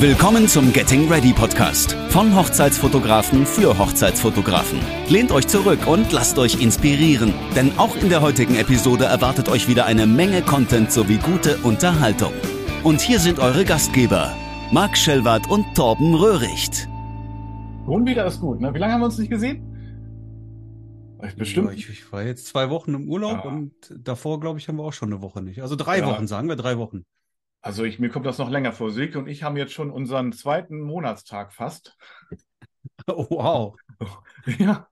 Willkommen zum Getting Ready Podcast von Hochzeitsfotografen für Hochzeitsfotografen. Lehnt euch zurück und lasst euch inspirieren, denn auch in der heutigen Episode erwartet euch wieder eine Menge Content sowie gute Unterhaltung. Und hier sind eure Gastgeber, Marc Schellwart und Torben Röhricht. Schon wieder ist gut, ne? Wie lange haben wir uns nicht gesehen? Bestimmt. Ich, ich, war jetzt zwei Wochen im Urlaub ja. und davor, glaube ich, haben wir auch schon eine Woche nicht. Also drei ja. Wochen, sagen wir drei Wochen. Also ich, mir kommt das noch länger vor. Silke und ich haben jetzt schon unseren zweiten Monatstag fast. Oh, wow. Ja.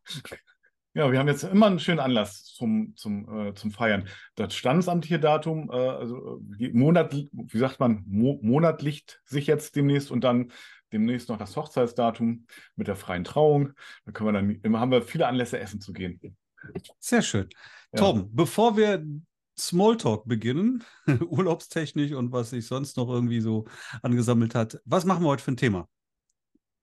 Ja, wir haben jetzt immer einen schönen Anlass zum, zum, äh, zum Feiern. Das standesamtliche Datum, äh, also äh, Monat, wie sagt man, Mo Monat liegt sich jetzt demnächst und dann demnächst noch das Hochzeitsdatum mit der freien Trauung. Da können wir dann, immer haben wir viele Anlässe, essen zu gehen. Sehr schön. Ja. Tom, bevor wir Smalltalk beginnen, urlaubstechnisch und was sich sonst noch irgendwie so angesammelt hat. Was machen wir heute für ein Thema?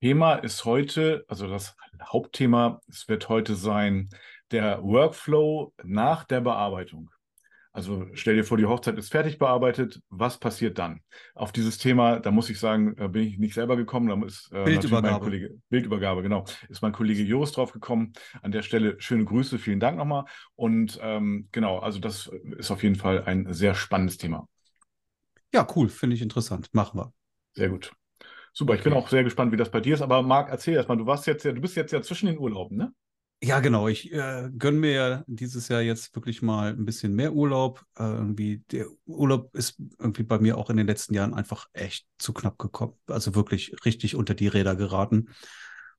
Thema ist heute, also das Hauptthema, es wird heute sein, der Workflow nach der Bearbeitung. Also stell dir vor, die Hochzeit ist fertig bearbeitet. Was passiert dann? Auf dieses Thema, da muss ich sagen, bin ich nicht selber gekommen. Da ist äh, Bildübergabe. Mein Kollege, Bildübergabe, genau. Ist mein Kollege Joris drauf gekommen. An der Stelle schöne Grüße, vielen Dank nochmal. Und ähm, genau, also das ist auf jeden Fall ein sehr spannendes Thema. Ja, cool, finde ich interessant. Machen wir. Sehr gut. Super, okay. ich bin auch sehr gespannt, wie das bei dir ist. Aber Marc, erzähl erstmal, du warst jetzt ja, du bist jetzt ja zwischen den Urlauben, ne? Ja, genau. Ich äh, gönne mir ja dieses Jahr jetzt wirklich mal ein bisschen mehr Urlaub. Äh, irgendwie der Urlaub ist irgendwie bei mir auch in den letzten Jahren einfach echt zu knapp gekommen. Also wirklich richtig unter die Räder geraten.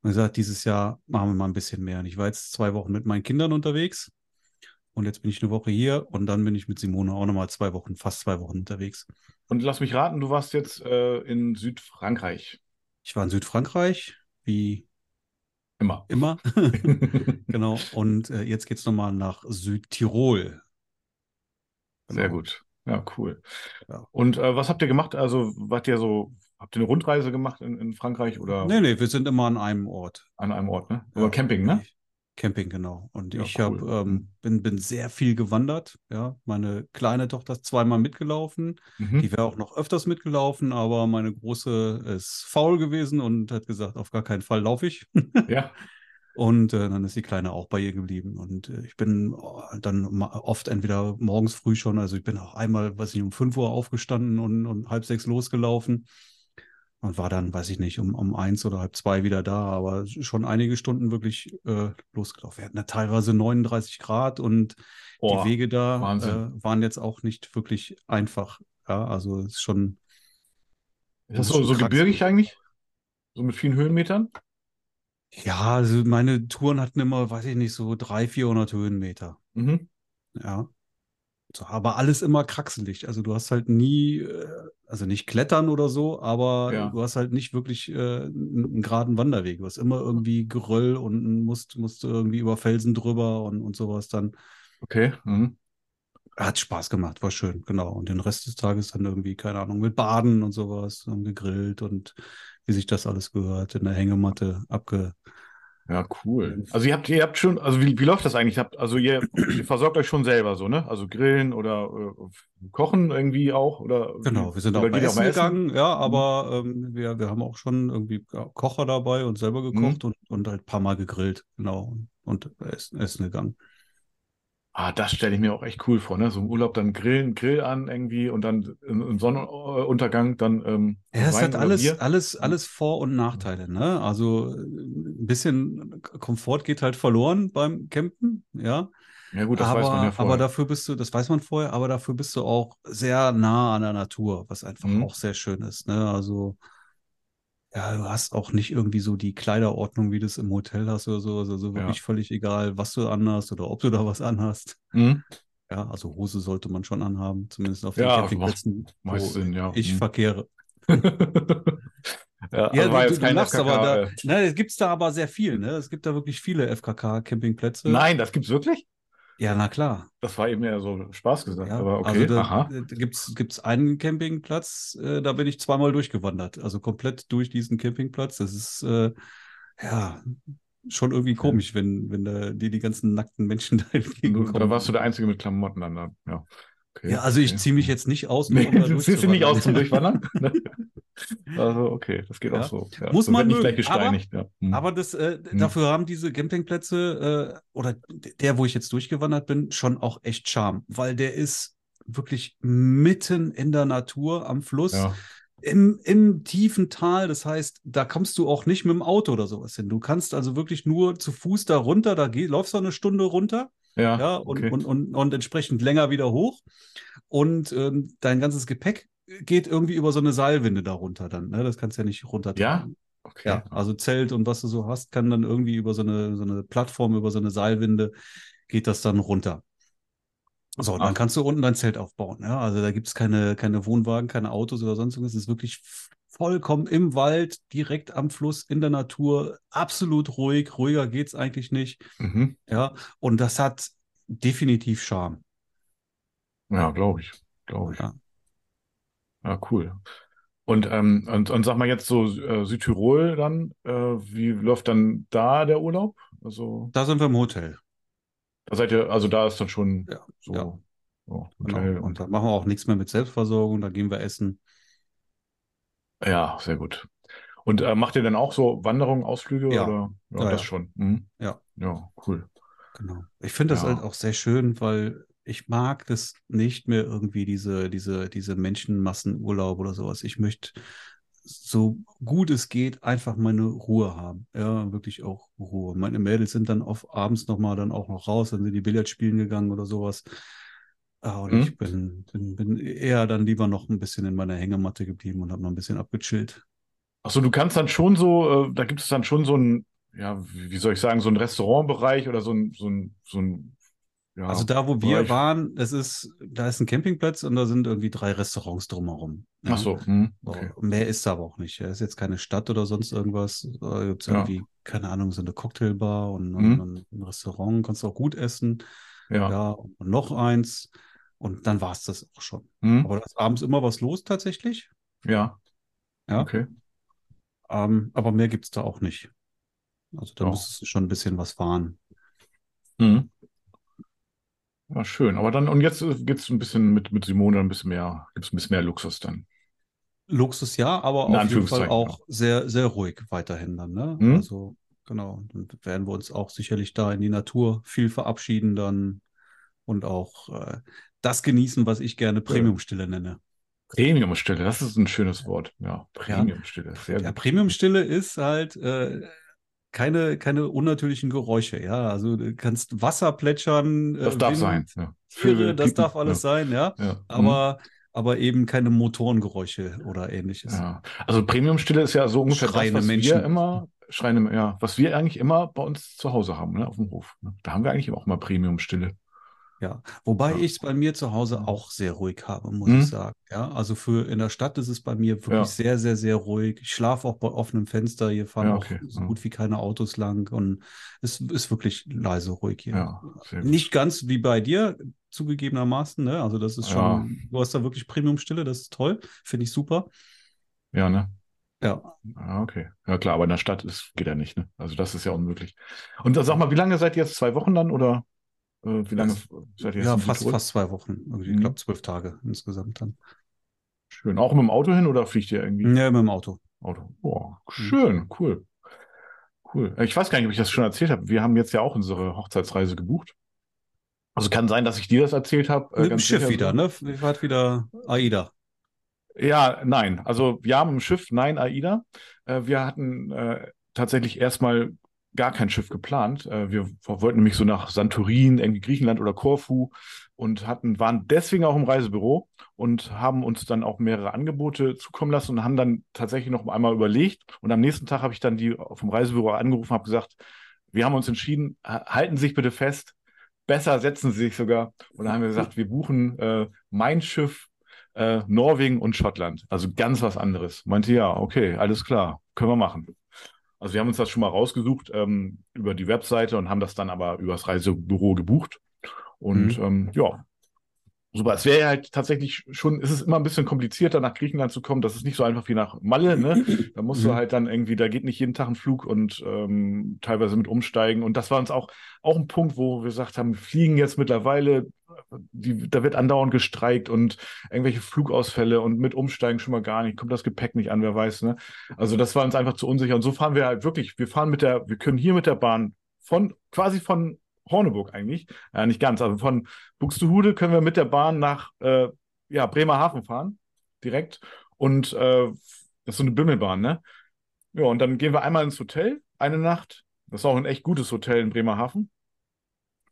Und gesagt, dieses Jahr machen wir mal ein bisschen mehr. Und ich war jetzt zwei Wochen mit meinen Kindern unterwegs. Und jetzt bin ich eine Woche hier und dann bin ich mit Simone auch nochmal zwei Wochen, fast zwei Wochen unterwegs. Und lass mich raten, du warst jetzt äh, in Südfrankreich. Ich war in Südfrankreich, wie Immer. Immer. genau. Und äh, jetzt geht es nochmal nach Südtirol. Genau. Sehr gut. Ja, cool. Ja. Und äh, was habt ihr gemacht? Also, wart ihr so, habt ihr eine Rundreise gemacht in, in Frankreich oder? Nee, nee, wir sind immer an einem Ort. An einem Ort, ne? Oder ja, Camping, ne? Camping, genau. Und ja, ich cool. hab, ähm, bin, bin sehr viel gewandert. Ja, meine kleine Tochter ist zweimal mitgelaufen. Mhm. Die wäre auch noch öfters mitgelaufen, aber meine große ist faul gewesen und hat gesagt, auf gar keinen Fall laufe ich. Ja. Und äh, dann ist die Kleine auch bei ihr geblieben. Und äh, ich bin oh, dann oft entweder morgens früh schon, also ich bin auch einmal, weiß ich, um 5 Uhr aufgestanden und, und halb sechs losgelaufen und war dann, weiß ich nicht, um, um eins oder halb zwei wieder da, aber schon einige Stunden wirklich äh, losgelaufen. Wir hatten da teilweise 39 Grad und Boah, die Wege da äh, waren jetzt auch nicht wirklich einfach. Ja, also es ist schon. Ist das so, so gebirgig eigentlich? So mit vielen Höhenmetern? Ja, also meine Touren hatten immer, weiß ich nicht, so 300, 400 Höhenmeter. Mhm. Ja. Aber alles immer kraxelig. Also du hast halt nie, äh, also nicht klettern oder so, aber ja. du hast halt nicht wirklich äh, einen geraden Wanderweg. Du hast immer irgendwie Geröll und musst, musst irgendwie über Felsen drüber und, und sowas dann. Okay. Mhm. Hat Spaß gemacht, war schön, genau. Und den Rest des Tages dann irgendwie, keine Ahnung, mit Baden und sowas, und gegrillt und wie sich das alles gehört, in der Hängematte abge, ja, cool. Also ihr habt, ihr habt schon, also wie, wie läuft das eigentlich? Habt, also ihr, ihr versorgt euch schon selber so, ne? Also grillen oder äh, kochen irgendwie auch? Oder genau, wir sind auch bei Essen gegangen, ja, mhm. aber ähm, wir, wir haben auch schon irgendwie Kocher dabei und selber gekocht mhm. und, und halt ein paar Mal gegrillt, genau, und, essen, essen gegangen. Ah, das stelle ich mir auch echt cool vor, ne? So im Urlaub dann grillen, Grill an irgendwie und dann im Sonnenuntergang dann. Ähm, ja, es hat alles, alles, alles Vor- und Nachteile, ne? Also ein bisschen Komfort geht halt verloren beim Campen, ja. Ja, gut, das aber, weiß man ja vorher. Aber dafür bist du, das weiß man vorher, aber dafür bist du auch sehr nah an der Natur, was einfach mhm. auch sehr schön ist, ne? Also ja, du hast auch nicht irgendwie so die Kleiderordnung, wie du es im Hotel hast oder so. Also so wirklich ja. völlig egal, was du anhast oder ob du da was anhast. Mhm. Ja, also Hose sollte man schon anhaben, zumindest auf den ja, Campingplätzen, wo Sinn, ja. ich mhm. verkehre. ja, ja also war du, jetzt du, kein FKK, aber da, äh. ne, es gibt da aber sehr viel, ne? Es gibt da wirklich viele FKK-Campingplätze. Nein, das gibt's wirklich? Ja, na klar. Das war eben eher so Spaß gesagt, ja, aber okay. Also da, Aha. da gibt's gibt's einen Campingplatz, äh, da bin ich zweimal durchgewandert, also komplett durch diesen Campingplatz. Das ist äh, ja schon irgendwie komisch, wenn wenn da dir die ganzen nackten Menschen da entgegenkommen. Da warst du der Einzige mit Klamotten dann, ja. Okay, ja, also ich ziehe mich jetzt nicht aus. Nee, du ziehst dich nicht aus zum Durchwandern? Also, okay, das geht Ja. auch so. Ja, Muss so man nicht gleich mögen, aber- gesteinigt. ja. Hm. Aber das, äh, Hm. dafür haben diese Campingplätze äh, oder der, wo ich jetzt durchgewandert bin, schon auch echt Charme, weil der ist wirklich mitten in der Natur am Fluss. ja. Im, Im tiefen Tal, das heißt, da kommst du auch nicht mit dem Auto oder sowas hin. Du kannst also wirklich nur zu Fuß da runter, da geh, läufst du eine Stunde runter, Ja, ja, und, okay. und, und, und entsprechend länger wieder hoch. Und ähm, dein ganzes Gepäck geht irgendwie über so eine Seilwinde da runter dann. Ne? Das kannst du ja nicht runtertragen. okay. Ja, also Zelt und was du so hast, kann dann irgendwie über so eine, so eine Plattform, über so eine Seilwinde, geht das dann runter. So, und Ah. dann kannst du unten dein Zelt aufbauen. Ja, also da gibt es keine, keine Wohnwagen, keine Autos oder sonst irgendwas. Es ist wirklich vollkommen im Wald, direkt am Fluss, in der Natur, absolut ruhig. Ruhiger geht's eigentlich nicht. Mhm. Ja, und das hat definitiv Charme. Ja, glaube ich. Glaube ich. Ja. Ja, cool. Und, ähm, und, und sag mal jetzt so äh, Südtirol dann, äh, wie läuft dann da der Urlaub? Also Da sind wir im Hotel. da seid ihr, also da ist dann schon Ja, so, ja. so Genau. Hotel Und und da machen wir auch nichts mehr mit Selbstversorgung, da gehen wir essen. ja, sehr gut. Und äh, macht ihr dann auch so Wanderungen, Ausflüge Ja. oder? Ja, Ja, das ja. schon. Mhm. Ja. Ja, cool. Genau. Ich finde das halt auch sehr schön, weil ich mag das nicht mehr irgendwie diese, diese, diese Menschenmassenurlaub oder sowas. Ich möchte so gut es geht einfach meine Ruhe haben. Ja, wirklich auch Ruhe. Meine Mädels sind dann oft abends nochmal dann auch noch raus, dann sind die Billard spielen gegangen oder sowas. Ah, Und Mhm. ich bin, bin, bin eher dann lieber noch ein bisschen in meiner Hängematte geblieben und habe noch ein bisschen abgechillt. Achso, du kannst dann schon so, äh, da gibt es dann schon so ein, ja, wie wie soll ich sagen, so ein Restaurantbereich oder so ein, so ein, so ein, ja, Also da, wo wir waren, es ist, da ist ein Campingplatz und da sind irgendwie drei Restaurants drumherum. Ja. Ach so, hm, okay. Mehr ist da aber auch nicht. Es ist jetzt keine Stadt oder sonst irgendwas. Da gibt es Ja. irgendwie, keine Ahnung, so eine Cocktailbar und, Mhm. und ein Restaurant, kannst auch gut essen. Ja. Ja, und noch eins. Und dann war es das auch schon. Hm, Aber da ist abends immer was los tatsächlich. ja. Ja. Okay. Ähm, aber mehr gibt es da auch nicht. Also da Ja. müsstest du schon ein bisschen was fahren. Hm. Ja, schön. Aber dann, und jetzt geht es ein bisschen mit, mit Simone ein bisschen mehr, gibt es ein bisschen mehr Luxus dann. Luxus ja, aber auf jeden Fall auch sehr, sehr ruhig weiterhin dann. Ne? Mhm. Also genau, dann werden wir uns auch sicherlich da in die Natur viel verabschieden dann und auch äh, das genießen, was ich gerne Premiumstille nenne. Premiumstille, das ist ein schönes Wort. Ja, Premiumstille, sehr Ja, gut. Premiumstille ist halt äh, keine, keine unnatürlichen Geräusche. Ja, also du kannst Wasser plätschern, äh, Das darf Wind, sein. Ja. Tiere, das darf alles sein, ja. Ja. ja. Aber, aber eben keine Motorengeräusche oder ähnliches. Ja, also Premiumstille ist ja so ungefähr Schreiende das, was Menschen. wir immer, schreiende, ja, was wir eigentlich immer bei uns zu Hause haben, ne, auf dem Hof. Ne? Da haben wir eigentlich auch mal Premiumstille. Ja, wobei Ja. ich es bei mir zu Hause auch sehr ruhig habe, muss Mhm. ich sagen. Ja, also für in der Stadt ist es bei mir wirklich Ja. sehr, sehr, sehr ruhig. Ich schlafe auch bei offenem Fenster. Hier fahren Ja, auch okay. so Ja. gut wie keine Autos lang und es ist wirklich leise ruhig hier. Ja. Nicht ganz wie bei dir, zugegebenermaßen, ne? Also das ist schon, du hast da wirklich Premiumstille, das ist toll, finde ich super. Ja, ne? Ja, Ja, okay. Ja, klar, aber in der Stadt ist, geht ja nicht, ne? Also das ist ja unmöglich. Und sag mal, wie lange seid ihr jetzt? Zwei Wochen dann oder wie lange seid ihr jetzt ja, fast, fast zwei Wochen. Irgendwie, Mhm. Ich glaube zwölf Tage insgesamt dann. Schön. Auch mit dem Auto hin oder fliegt ihr irgendwie? Ja, mit dem Auto. Auto. Boah, schön, cool. Cool. Äh, Ich weiß gar nicht, ob ich das schon erzählt habe. Wir haben jetzt ja auch unsere Hochzeitsreise gebucht. Also kann sein, dass ich dir das erzählt habe. äh, Mit dem Schiff sicher wieder, ne? Ihr wart wieder AIDA. Ja, nein. Also ja, mit dem Schiff, nein, AIDA. Äh, wir hatten äh, tatsächlich erstmal gar kein Schiff geplant. Äh, wir wollten nämlich so nach Santorin, irgendwie Griechenland oder Korfu und hatten, waren deswegen auch im Reisebüro und haben uns dann auch mehrere Angebote zukommen lassen und haben dann tatsächlich noch einmal überlegt. Und am nächsten Tag habe ich dann die vom Reisebüro angerufen, habe gesagt, wir haben uns entschieden, ha- halten Sie sich bitte fest, besser setzen Sie sich sogar. Und dann haben wir gesagt, wir buchen äh, mein Schiff äh, Norwegen und Schottland. Also ganz was anderes. Meinte, ja, okay, alles klar, können wir machen. Also wir haben uns das schon mal rausgesucht ähm, über die Webseite und haben das dann aber übers Reisebüro gebucht. Und ähm, ja, super. Es wäre halt tatsächlich schon, es ist immer ein bisschen komplizierter, nach Griechenland zu kommen. Das ist nicht so einfach wie nach Malle, ne? Da musst du Mhm. halt dann irgendwie, da geht nicht jeden Tag ein Flug und ähm, teilweise mit umsteigen. Und das war uns auch, auch ein Punkt, wo wir gesagt haben, wir fliegen jetzt mittlerweile die, da wird andauernd gestreikt und irgendwelche Flugausfälle und mit Umsteigen schon mal gar nicht, kommt das Gepäck nicht an, wer weiß, ne? Also das war uns einfach zu unsicher. Und so fahren wir halt wirklich, wir fahren mit der, wir können hier mit der Bahn von, quasi von Horneburg eigentlich, ja, nicht ganz, also von Buxtehude können wir mit der Bahn nach äh, ja, Bremerhaven fahren, direkt. Und äh, das ist so eine Bimmelbahn, ne? Ja, und dann gehen wir einmal ins Hotel, eine Nacht. Das ist auch ein echt gutes Hotel in Bremerhaven.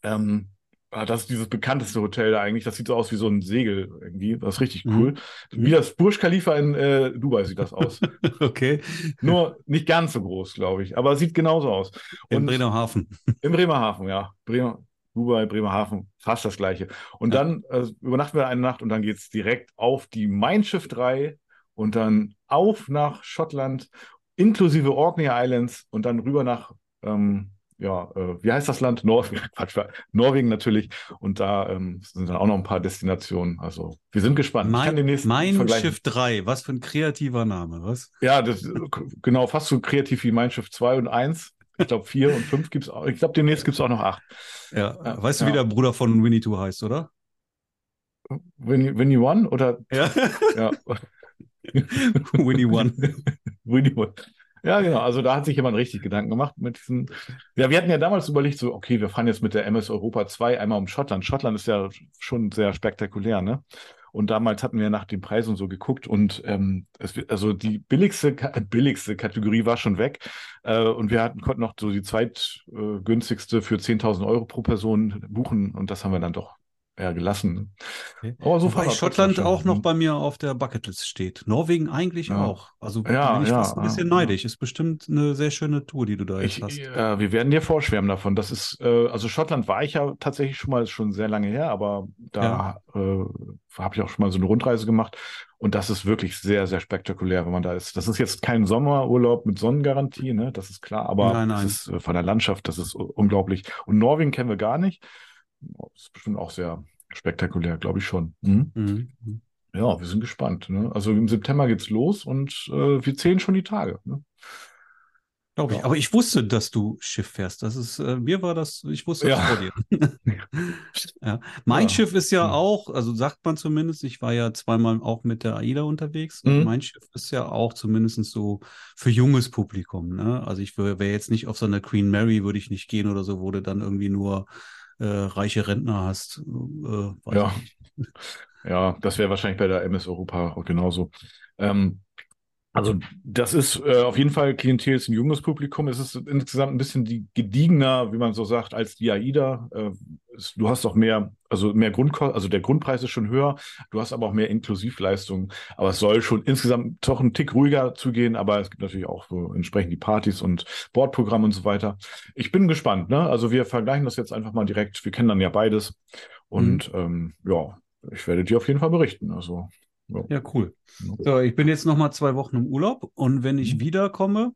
Ähm, ah, das ist dieses bekannteste Hotel da eigentlich. Das sieht so aus wie so ein Segel irgendwie. Das ist richtig cool. Mhm. Wie das Burj Khalifa in äh, Dubai sieht das aus. Okay. Nur nicht ganz so groß, glaube ich. Aber es sieht genauso aus. In Und Bremerhaven. in Bremerhaven, ja. Bremer, Dubai, Bremerhaven, fast das gleiche. Und Ja. dann äh, übernachten wir eine Nacht und dann geht es direkt auf die Mein Schiff 3 und dann auf nach Schottland, inklusive Orkney Islands und dann rüber nach, ähm, ja, äh, wie heißt das Land? Norwegen, Quatsch, Norwegen natürlich. Und da ähm, sind dann auch noch ein paar Destinationen. Also wir sind gespannt. Mein, mein. Schiff 3, was für ein kreativer Name, was? Ja, das, genau, fast so kreativ wie Mein Schiff 2 und 1. Ich glaube, 4 und 5 gibt es auch. Ich glaube, demnächst gibt es auch noch 8. Ja, Ja, weißt du, ja. wie der Bruder von Winnie Two heißt, oder? Winnie, Winnie One oder Ja, ja. Winnie One. Winnie One. Ja, genau. Also da hat sich jemand richtig Gedanken gemacht mit diesen. Ja, wir hatten ja damals überlegt, so, okay, wir fahren jetzt mit der MS Europa 2 einmal um Schottland. Schottland ist ja schon sehr spektakulär, ne? Und damals hatten wir nach den Preisen so geguckt und ähm, es, also die billigste, Ka- billigste Kategorie war schon weg. Äh, und wir hatten, konnten noch so die zweitgünstigste äh, für 10.000 Euro pro Person buchen und das haben wir dann doch eher gelassen. Okay. Aber so Wobei Schottland auch noch bei mir auf der Bucketlist steht. Norwegen eigentlich Ja. auch. Also Ja, bin ich ja, fast ein bisschen ja. neidisch. Ist bestimmt eine sehr schöne Tour, die du da jetzt Ich, hast. äh, wir werden dir vorschwärmen davon. Das ist, äh, also Schottland war ich ja tatsächlich schon mal, schon sehr lange her, aber da äh, habe ich auch schon mal so eine Rundreise gemacht. Und das ist wirklich sehr, sehr spektakulär, wenn man da ist. Das ist jetzt kein Sommerurlaub mit Sonnengarantie, ne? Das ist klar, aber Nein, das nein. ist äh, von der Landschaft, das ist unglaublich. Und Norwegen kennen wir gar nicht. Das ist bestimmt auch sehr spektakulär, glaube ich schon. Mhm. Mhm. Ja, wir sind gespannt. Ne? Also im September geht's los und äh, wir zählen schon die Tage. Ne? Glaub ich. Ja. Aber ich wusste, dass du Schiff fährst. Das ist, äh, mir war das, ich wusste das Ja. vor dir. ja. Mein. Schiff ist ja Mhm. auch, also sagt man zumindest, ich war ja zweimal auch mit der AIDA unterwegs. Und Mhm. mein Schiff ist ja auch zumindest so für junges Publikum. Ne? Also ich wäre jetzt nicht auf so einer Queen Mary, würde ich nicht gehen oder so, du dann irgendwie nur äh, reiche Rentner hast. Äh, Ja. Ja, das wäre wahrscheinlich bei der MS Europa auch genauso. Ähm, also das ist äh, auf jeden Fall Klientel ist ein junges Publikum. Es ist insgesamt ein bisschen die gediegener, wie man so sagt, als die AIDA. Äh, es, du hast auch mehr, also mehr Grundkosten, also der Grundpreis ist schon höher. Du hast aber auch mehr Inklusivleistungen. Aber es soll schon insgesamt doch ein Tick ruhiger zugehen. Aber es gibt natürlich auch so entsprechend die Partys und Bordprogramm und so weiter. Ich bin gespannt. Ne? Also wir vergleichen das jetzt einfach mal direkt. Wir kennen dann ja beides. Und ähm, ja, ich werde dir auf jeden Fall berichten. Also Ja, cool. So, ich bin jetzt noch mal zwei Wochen im Urlaub und wenn ich Mhm. wiederkomme,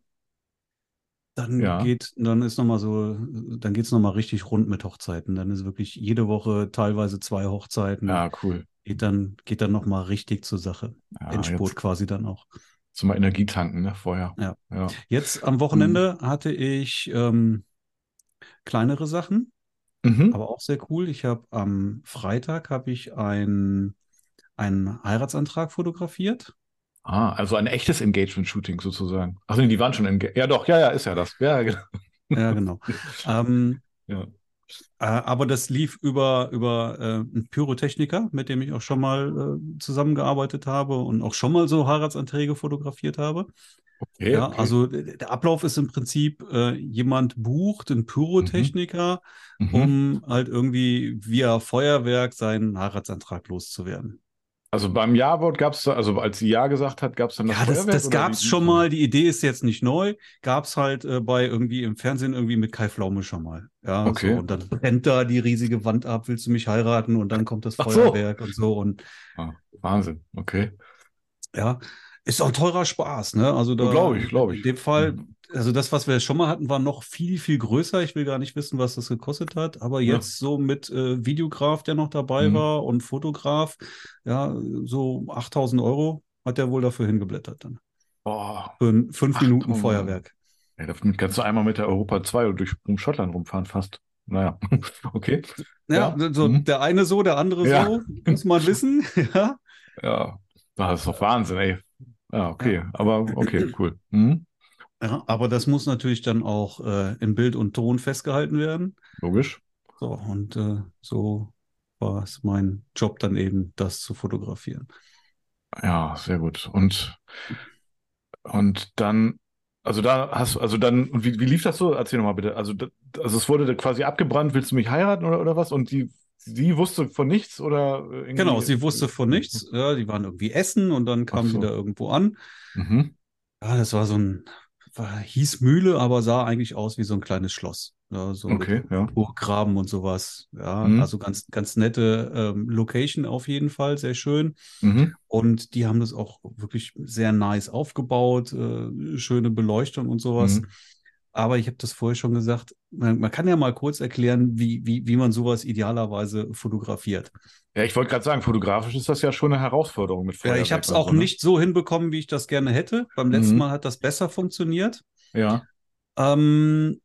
dann Ja. geht, dann ist noch mal so, dann geht's noch mal richtig rund mit Hochzeiten. Dann ist wirklich jede Woche teilweise zwei Hochzeiten. Ja, cool. Geht dann, geht dann noch mal richtig zur Sache. Ja, Endspurt jetzt quasi dann auch. zum Energie tanken, ne, vorher. Ja. Ja. Jetzt am Wochenende hatte ich ähm, kleinere Sachen, Mhm. aber auch sehr cool. Ich habe am Freitag habe ich ein, einen Heiratsantrag fotografiert. Ah, also ein echtes Engagement-Shooting sozusagen. Ach nee, die waren schon engaged. Ja, doch, ja, ja, ist ja das. Ja, genau. Ja, genau. ähm, Ja. Äh, aber das lief über, über äh, einen Pyrotechniker, mit dem ich auch schon mal äh, zusammengearbeitet habe und auch schon mal so Heiratsanträge fotografiert habe. Okay, ja, okay. also d- der Ablauf ist im Prinzip, äh, jemand bucht einen Pyrotechniker, Mhm. um halt irgendwie via Feuerwerk seinen Heiratsantrag loszuwerden. Also beim Ja-Wort gab es, also als sie Ja gesagt hat, gab es dann das Ja, das, Feuerwerk? das gab es schon mal. Die Idee ist jetzt nicht neu. Gab es halt äh, bei irgendwie im Fernsehen irgendwie mit Kai Pflaume schon mal. Ja, Okay. so. Und dann brennt da die riesige Wand ab, willst du mich heiraten? Und dann kommt das Ach so. Feuerwerk und so. Und Ah, Wahnsinn, okay. ja, ist auch ein teurer Spaß, ne? Also da, Glaube ich, glaube ich. In dem Fall, also das, was wir schon mal hatten, war noch viel, viel größer. Ich will gar nicht wissen, was das gekostet hat. Aber Ja. jetzt so mit äh, Videograf, der noch dabei Mhm. war und Fotograf, ja, so 8000 Euro hat der wohl dafür hingeblättert dann. Boah, Für ein fünf Minuten 8000 Feuerwerk. ja, damit kannst du einmal mit der Europa 2 durch um Schottland rumfahren fast. naja, okay. Ja, Ja. so Mhm. der eine so, der andere Ja. so, muss man wissen. Ja. Ja, das ist doch Wahnsinn, ey. Ja, okay, aber okay, cool. Mhm. ja, aber das muss natürlich dann auch äh, in Bild und Ton festgehalten werden. Logisch. So, und äh, so war es mein Job dann eben, das zu fotografieren. Ja, sehr gut. Und, und dann, also da hast du, also dann, und wie, wie lief das so? Erzähl nochmal bitte. Also, also es wurde quasi abgebrannt, willst du mich heiraten oder, oder was? Und die, sie wusste von nichts oder äh, irgendwie? Genau, sie wusste von nichts. Ja, die waren irgendwie essen und dann kamen so. sie da irgendwo an. Mhm. Ja, das war so ein, war, hieß Mühle, aber sah eigentlich aus wie so ein kleines Schloss. Ja, so Okay, ja. Burggraben und sowas. Ja, Mhm. also ganz, ganz nette ähm, Location auf jeden Fall, sehr schön. Mhm. Und die haben das auch wirklich sehr nice aufgebaut, äh, schöne Beleuchtung und sowas. Mhm. Aber ich habe das vorher schon gesagt, man, man kann ja mal kurz erklären, wie, wie, wie man sowas idealerweise fotografiert. Ja, ich wollte gerade sagen, fotografisch ist das ja schon eine Herausforderung mit Ja, Feuerwerk ich habe es auch so, ne? nicht so hinbekommen, wie ich das gerne hätte. Beim letzten Mhm. Mal hat das besser funktioniert. Ja. Ähm,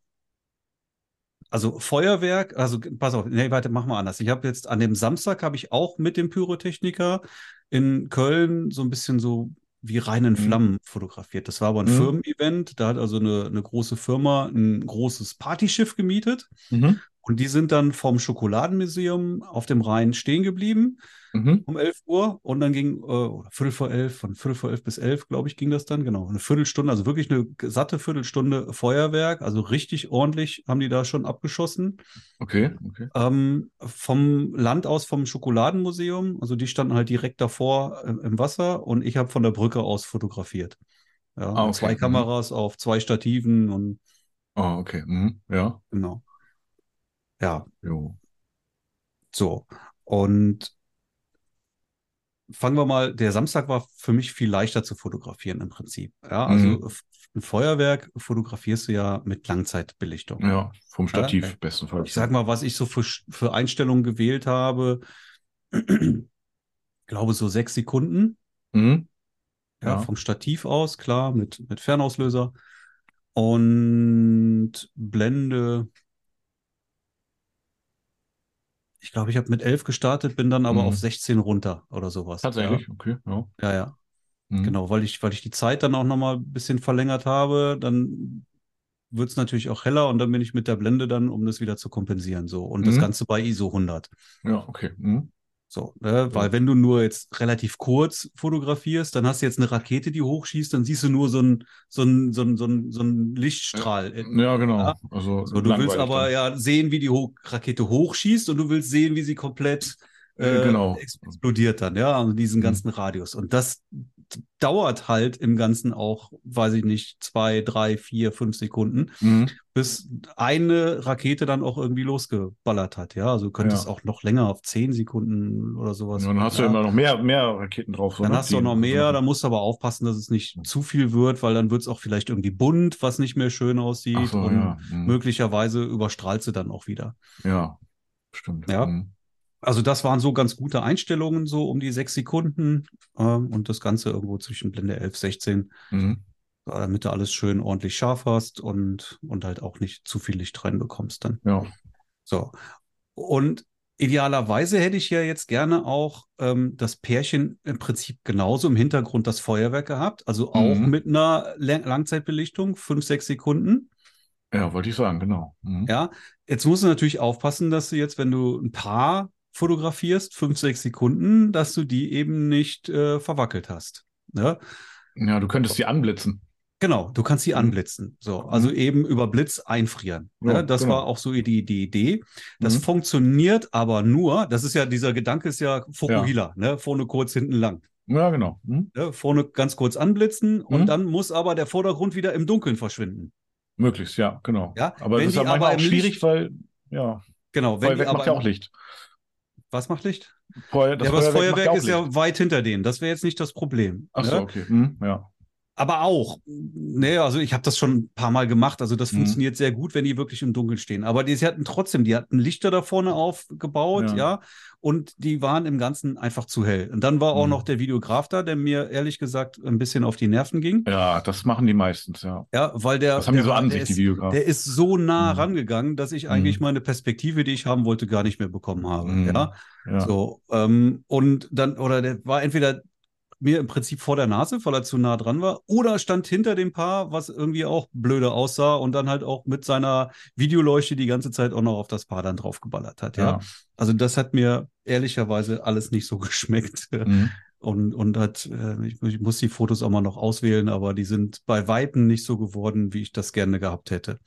also Feuerwerk, also pass auf, nee, warte, mach mal anders. Ich habe jetzt an dem Samstag habe ich auch mit dem Pyrotechniker in Köln so ein bisschen so wie reinen Mhm. Flammen fotografiert. Das war aber ein Mhm. Firmen-Event. Da hat also eine, eine große Firma ein großes Partyschiff gemietet Mhm. Und die sind dann vom Schokoladenmuseum auf dem Rhein stehen geblieben Mhm. um 11 Uhr und dann ging, äh, Viertel vor elf, von Viertel vor elf bis elf, glaube ich, ging das dann, genau. Eine Viertelstunde, also wirklich eine satte Viertelstunde Feuerwerk, also richtig ordentlich haben die da schon abgeschossen. Okay, okay. Ähm, vom Land aus, vom Schokoladenmuseum, also die standen halt direkt davor äh, im Wasser und ich habe von der Brücke aus fotografiert. Ja, Ah, okay. zwei Mhm. Kameras auf zwei Stativen und Ah, okay. Mhm. Ja. genau. Ja, Jo. So, und fangen wir mal, der Samstag war für mich viel leichter zu fotografieren im Prinzip. Ja, also Mhm. ein Feuerwerk fotografierst du ja mit Langzeitbelichtung. Ja, vom Stativ Ja, bestenfalls. Ich sag mal, was ich so für, für Einstellungen gewählt habe, glaube so sechs Sekunden, Mhm. ja, Ja. vom Stativ aus, klar, mit, mit Fernauslöser und Blende. Ich glaube, ich habe mit 11 gestartet, bin dann aber Mhm. auf 16 runter oder sowas. Tatsächlich, okay. Ja. Ja, ja, ja. Mhm. Genau, weil ich, weil ich die Zeit dann auch nochmal ein bisschen verlängert habe, dann wird es natürlich auch heller und dann bin ich mit der Blende dann, um das wieder zu kompensieren. So. Und das Mhm. Ganze bei ISO 100. Ja, okay. Mhm. So, ne? Weil wenn du nur jetzt relativ kurz fotografierst, dann hast du jetzt eine Rakete, die hochschießt, dann siehst du nur so einen so so einen- so einen- so einen Lichtstrahl. Ja, genau. Also So, du willst aber dann. ja sehen, wie die Ho Rakete hochschießt und du willst sehen, wie sie komplett Äh, äh, genau. ex- explodiert dann, ja, also diesen Mhm. ganzen Radius. Und das dauert halt im Ganzen auch, weiß ich nicht, zwei, drei, vier, fünf Sekunden, Mhm. bis eine Rakete dann auch irgendwie losgeballert hat, ja. Also du könntest Ja. auch noch länger auf zehn Sekunden oder sowas. Ja, dann hast du ja. immer noch mehr, mehr Raketen drauf. So, Dann ne? hast du auch noch mehr, da musst du aber aufpassen, dass es nicht zu viel wird, weil dann wird es auch vielleicht irgendwie bunt, was nicht mehr schön aussieht. So, und. Mhm. möglicherweise überstrahlt sie dann auch wieder. Ja, stimmt. Ja. Mhm. Also das waren so ganz gute Einstellungen, so um die sechs Sekunden ähm, und das Ganze irgendwo zwischen Blende 11, 16, Mhm. äh, damit du alles schön ordentlich scharf hast und, und halt auch nicht zu viel Licht reinbekommst dann. Ja. So. Und idealerweise hätte ich ja jetzt gerne auch ähm, das Pärchen im Prinzip genauso im Hintergrund das Feuerwerk gehabt, also auch Mhm. mit einer Lang Langzeitbelichtung, fünf, sechs Sekunden. Ja, wollte ich sagen, genau. Mhm. Ja, jetzt musst du natürlich aufpassen, dass du jetzt, wenn du ein Paar fotografierst, fünf, sechs Sekunden, dass du die eben nicht äh, verwackelt hast. Ne? Ja, du könntest die anblitzen. Genau, du kannst sie Mhm. anblitzen. So, also Mhm. eben über Blitz einfrieren. Ja, ne? Das genau. war auch so die, die Idee. Das Mhm. funktioniert aber nur, das ist ja, dieser Gedanke ist ja Fokuhila, ne? Vorne kurz, hinten lang. Ja, genau. Mhm. Ne? Vorne ganz kurz anblitzen und Mhm. dann muss aber der Vordergrund wieder im Dunkeln verschwinden. Möglichst, ja, genau. Ja, aber wenn das ist ja manchmal aber auch schwierig, Licht- weil, ja, Genau, wenn die Feuerwerk aber macht ja auch Licht. Was macht Licht? Feuer, das ja, aber das Feuerwerk ist ja weit hinter denen. Das wäre jetzt nicht das Problem. Ach so, ne? okay. Mhm. Ja. aber auch, nee, also ich habe das schon ein paar Mal gemacht. Also das Mhm. funktioniert sehr gut, wenn die wirklich im Dunkeln stehen. Aber die, sie hatten trotzdem, die hatten Lichter da vorne aufgebaut, ja. Ja. Und die waren im Ganzen einfach zu hell. Und dann war auch Mhm. noch der Videograf da, der mir ehrlich gesagt ein bisschen auf die Nerven ging. Ja, das machen die meistens, ja. Ja, weil der, Das haben die der, so war- an sich, die ist, Videografen. der ist so nah Mhm. rangegangen, dass ich eigentlich Mhm. meine Perspektive, die ich haben wollte, gar nicht mehr bekommen habe. Mhm. Ja. Ja. So, ähm, und dann, oder der war entweder mir im Prinzip vor der Nase, weil er zu nah dran war, oder stand hinter dem Paar, was irgendwie auch blöde aussah und dann halt auch mit seiner Videoleuchte die ganze Zeit auch noch auf das Paar dann draufgeballert hat, ja. Ja. Also das hat mir ehrlicherweise alles nicht so geschmeckt. Mhm. Und, und hat, äh, ich, ich muss die Fotos auch mal noch auswählen, aber die sind bei Weitem nicht so geworden, wie ich das gerne gehabt hätte.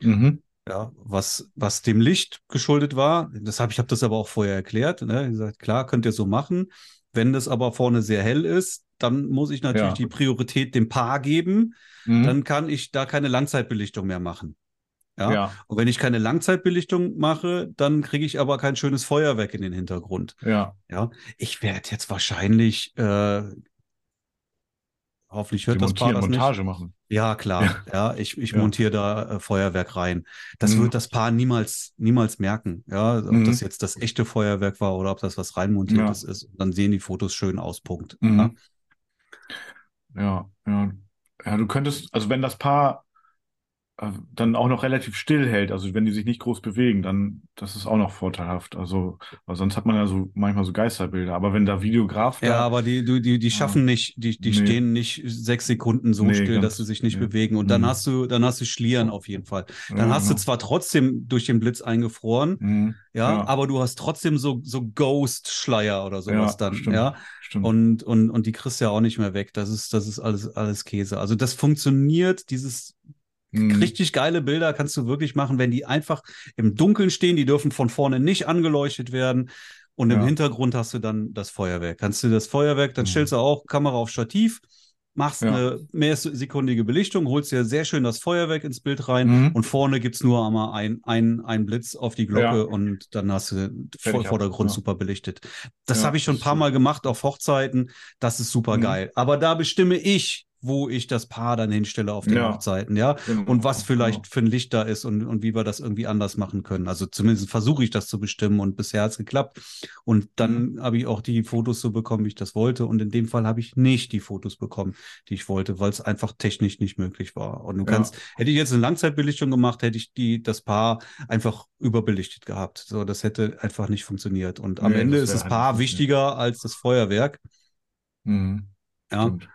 Mhm. Ja, was, was dem Licht geschuldet war, das habe ich habe das aber auch vorher erklärt. Ne? Gesagt, klar, könnt ihr so machen. Wenn das aber vorne sehr hell ist, dann muss ich natürlich Ja. die Priorität dem Paar geben. Mhm. Dann kann ich da keine Langzeitbelichtung mehr machen. Ja. ja. Und wenn ich keine Langzeitbelichtung mache, dann kriege ich aber kein schönes Feuerwerk in den Hintergrund. ja. Ja. Ich werde jetzt wahrscheinlich, äh, hoffentlich hört Die das Paar das nicht. Montage machen. Ja, klar. Ja, ich, ich Ja. montiere da äh, Feuerwerk rein. Das Mhm. wird das Paar niemals, niemals merken. Ja, ob Mhm. das jetzt das echte Feuerwerk war oder ob das was reinmontiertes ist. Dann sehen die Fotos schön aus. Punkt. Mhm. Ja. Ja, ja. Ja, du könntest, also wenn das Paar dann auch noch relativ still hält, also wenn die sich nicht groß bewegen, dann das ist auch noch vorteilhaft. Also, weil sonst hat man ja so manchmal so Geisterbilder. Aber wenn da Videograf Ja, da, aber die, die, die, die Ja. schaffen nicht, die, die Nee. stehen nicht sechs Sekunden so Nee, still, dass sie sich nicht nee. bewegen. Und dann Mhm. hast du, dann hast du Schlieren auf jeden Fall. Dann Ja, hast du genau. zwar trotzdem durch den Blitz eingefroren, Mhm. ja, Ja. aber du hast trotzdem so, so Ghost-Schleier oder sowas dann, stimmt. ja. Stimmt. Und, und, und die kriegst du ja auch nicht mehr weg. Das ist, das ist alles, alles Käse. Also das funktioniert, dieses Mhm. richtig geile Bilder kannst du wirklich machen, wenn die einfach im Dunkeln stehen. Die dürfen von vorne nicht angeleuchtet werden. Und im Ja. Hintergrund hast du dann das Feuerwerk. Kannst du das Feuerwerk, dann Mhm. stellst du auch Kamera auf Stativ, machst Ja. eine mehrsekundige Belichtung, holst dir sehr schön das Feuerwerk ins Bild rein Mhm. und vorne gibt's nur einmal ein, ein, ein Blitz auf die Glocke Ja. und dann hast du vor, Vordergrund ja. super belichtet. Das habe ich schon ein paar Mal gemacht auf Hochzeiten. Das ist super Mhm. geil. Aber da bestimme ich, wo ich das Paar dann hinstelle auf den Ja. Hochzeiten, ja. Genau. Und was vielleicht für ein Licht da ist und, und wie wir das irgendwie anders machen können. Also zumindest versuche ich das zu bestimmen und bisher hat es geklappt. Und dann Mhm. habe ich auch die Fotos so bekommen, wie ich das wollte. Und in dem Fall habe ich nicht die Fotos bekommen, die ich wollte, weil es einfach technisch nicht möglich war. Und du Ja. kannst, hätte ich jetzt eine Langzeitbelichtung gemacht, hätte ich die, das Paar einfach überbelichtet gehabt. So, das hätte einfach nicht funktioniert. Und am Nee, Ende das ist das Paar nicht wichtiger als das Feuerwerk. Mhm. Ja, Stimmt.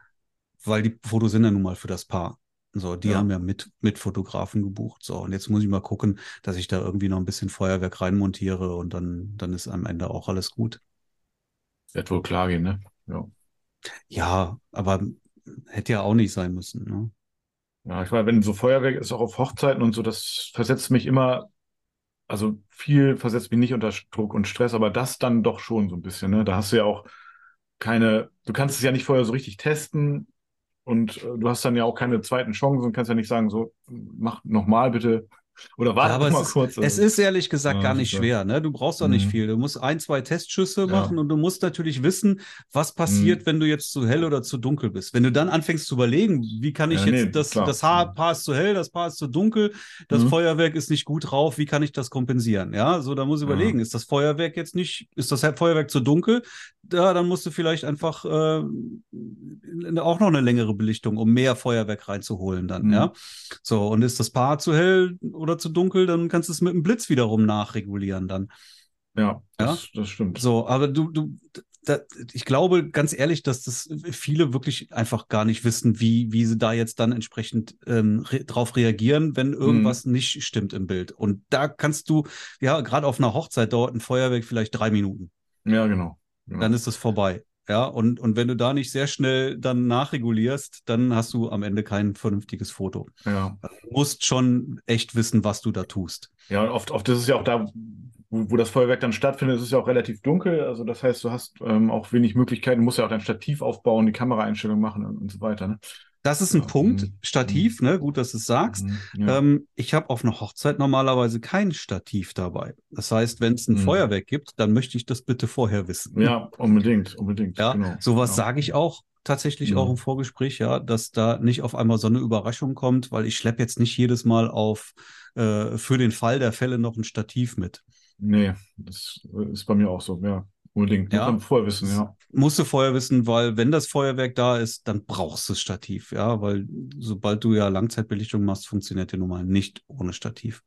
Weil die Fotos sind ja nun mal für das Paar. So, die Ja. haben ja mit, mit Fotografen gebucht. So, und jetzt muss ich mal gucken, dass ich da irgendwie noch ein bisschen Feuerwerk reinmontiere und dann, dann ist am Ende auch alles gut. Wird wohl klar gehen, ne? Ja. Ja, aber hätte ja auch nicht sein müssen. Ne? Ja, ich meine, wenn so Feuerwerk ist, auch auf Hochzeiten und so, das versetzt mich immer, also viel versetzt mich nicht unter Druck und Stress, aber das dann doch schon so ein bisschen, ne? Da hast du ja auch keine, du kannst es ja nicht vorher so richtig testen und äh, du hast dann ja auch keine zweiten Chancen und kannst ja nicht sagen, so, mach nochmal bitte oder warte Ja, aber mal es ist, kurz. es Also, ist ehrlich gesagt Ja, gar nicht schwer. Ne? Du brauchst auch nicht Mhm. viel. Du musst ein, zwei Testschüsse Ja. Mhm. machen und du musst natürlich wissen, was passiert, wenn du jetzt zu hell oder zu dunkel bist. Wenn du dann anfängst zu überlegen, wie kann ich jetzt, nee, das, klar. das Haar, Paar ist zu hell, das Paar ist zu dunkel, das Mhm. Feuerwerk ist nicht gut drauf, wie kann ich das kompensieren? Ja, so, da muss ich überlegen, ist das Feuerwerk jetzt nicht, ist das Feuerwerk zu dunkel? Ja, dann musst du vielleicht einfach äh, auch noch eine längere Belichtung, um mehr Feuerwerk reinzuholen dann, Mhm. ja. So, und ist das Paar zu hell oder zu dunkel, dann kannst du es mit dem Blitz wiederum nachregulieren dann. ja, das, das stimmt. So, aber du, du, da, ich glaube ganz ehrlich, dass das viele wirklich einfach gar nicht wissen, wie, wie sie da jetzt dann entsprechend ähm, re drauf reagieren, wenn irgendwas Mhm. nicht stimmt im Bild. Und da kannst du, ja, gerade auf einer Hochzeit dauert ein Feuerwerk vielleicht drei Minuten. Ja, genau. genau. Dann ist es vorbei. Ja, und, und wenn du da nicht sehr schnell dann nachregulierst, dann hast du am Ende kein vernünftiges Foto. ja. Du musst schon echt wissen, was du da tust. Ja, und oft, oft ist es ja auch da, wo, wo das Feuerwerk dann stattfindet, ist es ja auch relativ dunkel. Also das heißt, du hast ähm, auch wenig Möglichkeiten, du musst ja auch dein Stativ aufbauen, die Kameraeinstellung machen und, und so weiter. Ne? Das ist ein Ja, Punkt. mhm. Stativ, ne? Gut, dass du es sagst. Mhm, ja. Ähm, ich habe auf einer Hochzeit normalerweise kein Stativ dabei. Das heißt, wenn es ein Mhm. Feuerwerk gibt, dann möchte ich das bitte vorher wissen. ja, unbedingt, unbedingt. Ja, genau, sowas genau. sage ich auch tatsächlich Ja. auch im Vorgespräch, ja, dass da nicht auf einmal so eine Überraschung kommt, weil ich schleppe jetzt nicht jedes Mal auf äh, für den Fall der Fälle noch ein Stativ mit. Nee, das ist bei mir auch so, ja. Unbedingt. Ja. Muss vorher wissen, ja. Musst du vorher wissen, weil wenn das Feuerwerk da ist, dann brauchst du das Stativ, ja, weil sobald du ja Langzeitbelichtung machst, funktioniert nun mal nicht ohne Stativ.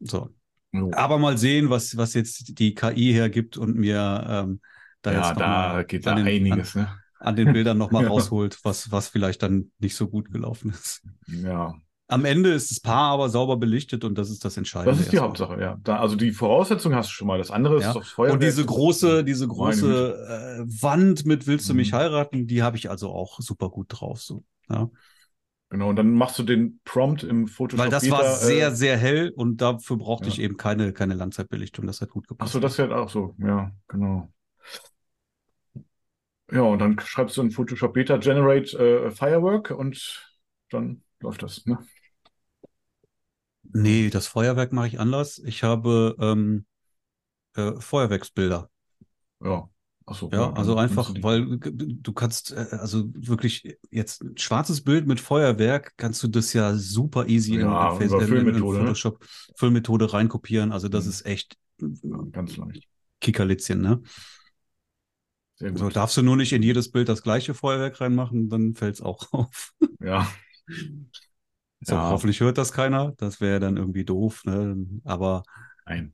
So. Jo. Aber mal sehen, was, was jetzt die KI hergibt und mir ähm, da ja, jetzt noch da geht da an den, einiges, ne? An, an den Bildern nochmal Ja. rausholt, was, was vielleicht dann nicht so gut gelaufen ist. Ja. Am Ende ist das Paar aber sauber belichtet und das ist das Entscheidende. Das ist die erstmal. Hauptsache, ja. Da, also die Voraussetzung hast du schon mal. Das andere ist Ja. doch das Feuerwerk. Und diese große, diese große äh, Wand mit Willst du mich Mhm. heiraten, die habe ich also auch super gut drauf. So. Ja. Genau, und dann machst du den Prompt im Photoshop. Weil das war wieder, sehr, Äh, sehr hell und dafür brauchte Ja. ich eben keine, keine Langzeitbelichtung. Das hat gut gepasst. Achso, das ja auch so. Ja, genau. Ja, und dann schreibst du in Photoshop Beta Generate äh, Firework und dann läuft das, ne? Nee, das Feuerwerk mache ich anders. Ich habe ähm, äh, Feuerwerksbilder. Ja. Achso. Ja, also einfach, du weil du kannst, äh, also wirklich jetzt ein schwarzes Bild mit Feuerwerk, kannst du das ja super easy in, Ja, in, Face- über in, in, in Füllmethode, ne? Photoshop Füllmethode reinkopieren. Also das Mhm. ist echt Ja, ganz leicht. Kickerlitzchen, ne? Sehr So gut. darfst du nur nicht in jedes Bild das gleiche Feuerwerk reinmachen, dann fällt's auch auf. Ja. So, Ja. hoffentlich hört das keiner. Das wäre dann irgendwie doof, ne? Aber Nein.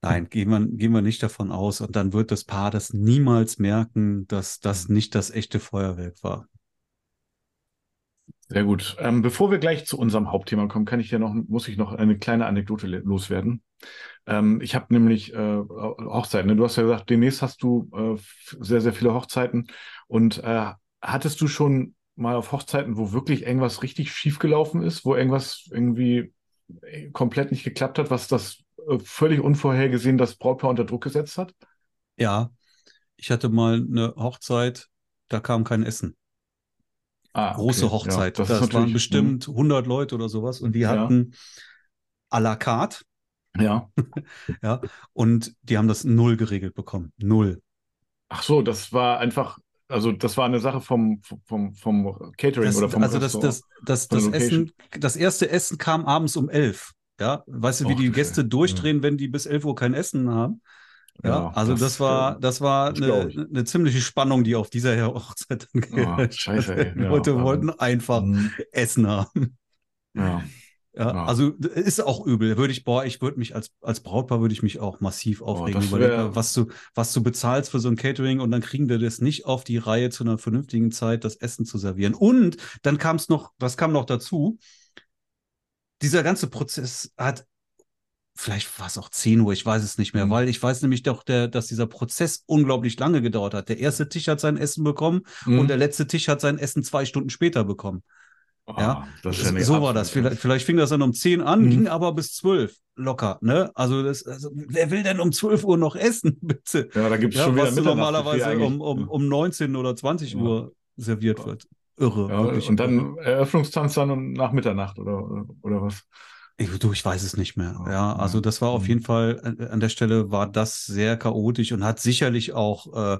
Nein, gehen wir, gehen wir nicht davon aus. Und dann wird das Paar das niemals merken, dass das nicht das echte Feuerwerk war. Sehr gut. Ähm, bevor wir gleich zu unserem Hauptthema kommen, kann ich ja noch, muss ich noch eine kleine Anekdote loswerden. Ähm, ich habe nämlich äh, Hochzeiten. Ne? Du hast ja gesagt, demnächst hast du äh, sehr, sehr viele Hochzeiten. Und äh, hattest du schon mal auf Hochzeiten, wo wirklich irgendwas richtig schief gelaufen ist, wo irgendwas irgendwie äh, komplett nicht geklappt hat, was das äh, völlig unvorhergesehen das Brautpaar unter Druck gesetzt hat? Ja, ich hatte mal eine Hochzeit, da kam kein Essen. Ah, Große okay. Hochzeit. Ja, das das waren bestimmt 100 Leute oder sowas und die Ja. hatten à la carte, hm, Ja. ja, und die haben das null geregelt bekommen. Null. Ach so, das war einfach, also das war eine Sache vom, vom, vom Catering Das, oder vom also das, das, das, das. Essen, das erste Essen kam abends um elf. Ja, weißt du, wie Och, die Gäste Scheiße. durchdrehen, wenn die bis 11 Uhr kein Essen haben? Ja, Ja, also das, das, war, äh, das war eine, eine ziemliche Spannung, die auf dieser Hochzeit dann Oh, geherrscht scheiße, ey. Die Ja, Leute also- wollten einfach Mhm. Essen haben. Ja, Ja, Ja. also ist auch übel. Würde ich, boah, ich würde mich als, als Brautpaar würde ich mich auch massiv aufregen. Oh, das wär- mal, was du, was du bezahlst für so ein Catering und dann kriegen die das nicht auf die Reihe zu einer vernünftigen Zeit, das Essen zu servieren. Und dann kam es noch, was kam noch dazu? Dieser ganze Prozess hat, vielleicht war es auch 10 Uhr, ich weiß es nicht mehr, Mhm. weil ich weiß nämlich doch, der, dass dieser Prozess unglaublich lange gedauert hat. Der erste Tisch hat sein Essen bekommen Mhm. und der letzte Tisch hat sein Essen zwei Stunden später bekommen. Ah, ja, das ist ja so war das. Vielleicht, vielleicht fing das dann um 10 an, Mhm. ging aber bis 12 locker. Ne? Also, das, also wer will denn um 12 Uhr noch essen, bitte? Ja, da gibt es Ja, schon wieder was normalerweise um, um, um 19 oder 20 Ja. Uhr serviert wird. Irre. ja, wirklich und dann Eröffnungstanz dann und nach Mitternacht oder, oder was? Ich, du, ich weiß es nicht mehr. Ja, Ja, also das war auf Mhm. jeden Fall, an, an der Stelle war das sehr chaotisch und hat sicherlich auch äh,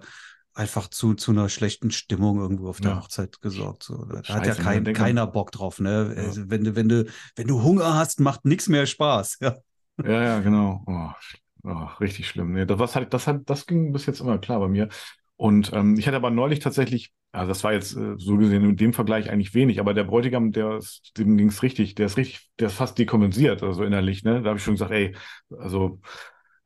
einfach zu, zu einer schlechten Stimmung irgendwo auf der Ja. Hochzeit gesorgt. So, da hat Scheiße, ja ne? kein, keiner Bock drauf. Ne? Ja. Also, wenn, du, wenn, du, wenn du Hunger hast, macht nichts mehr Spaß. Ja. Ja, ja, genau. Oh, oh, richtig schlimm. Nee, das, halt, das, hat, das ging bis jetzt immer klar bei mir. Und ähm, ich hatte aber neulich tatsächlich, also das war jetzt äh, so gesehen in dem Vergleich eigentlich wenig, aber der Bräutigam, der ist, dem ging's richtig, der ist richtig, der ist fast dekompensiert, also innerlich, ne? Da habe ich schon gesagt, ey, also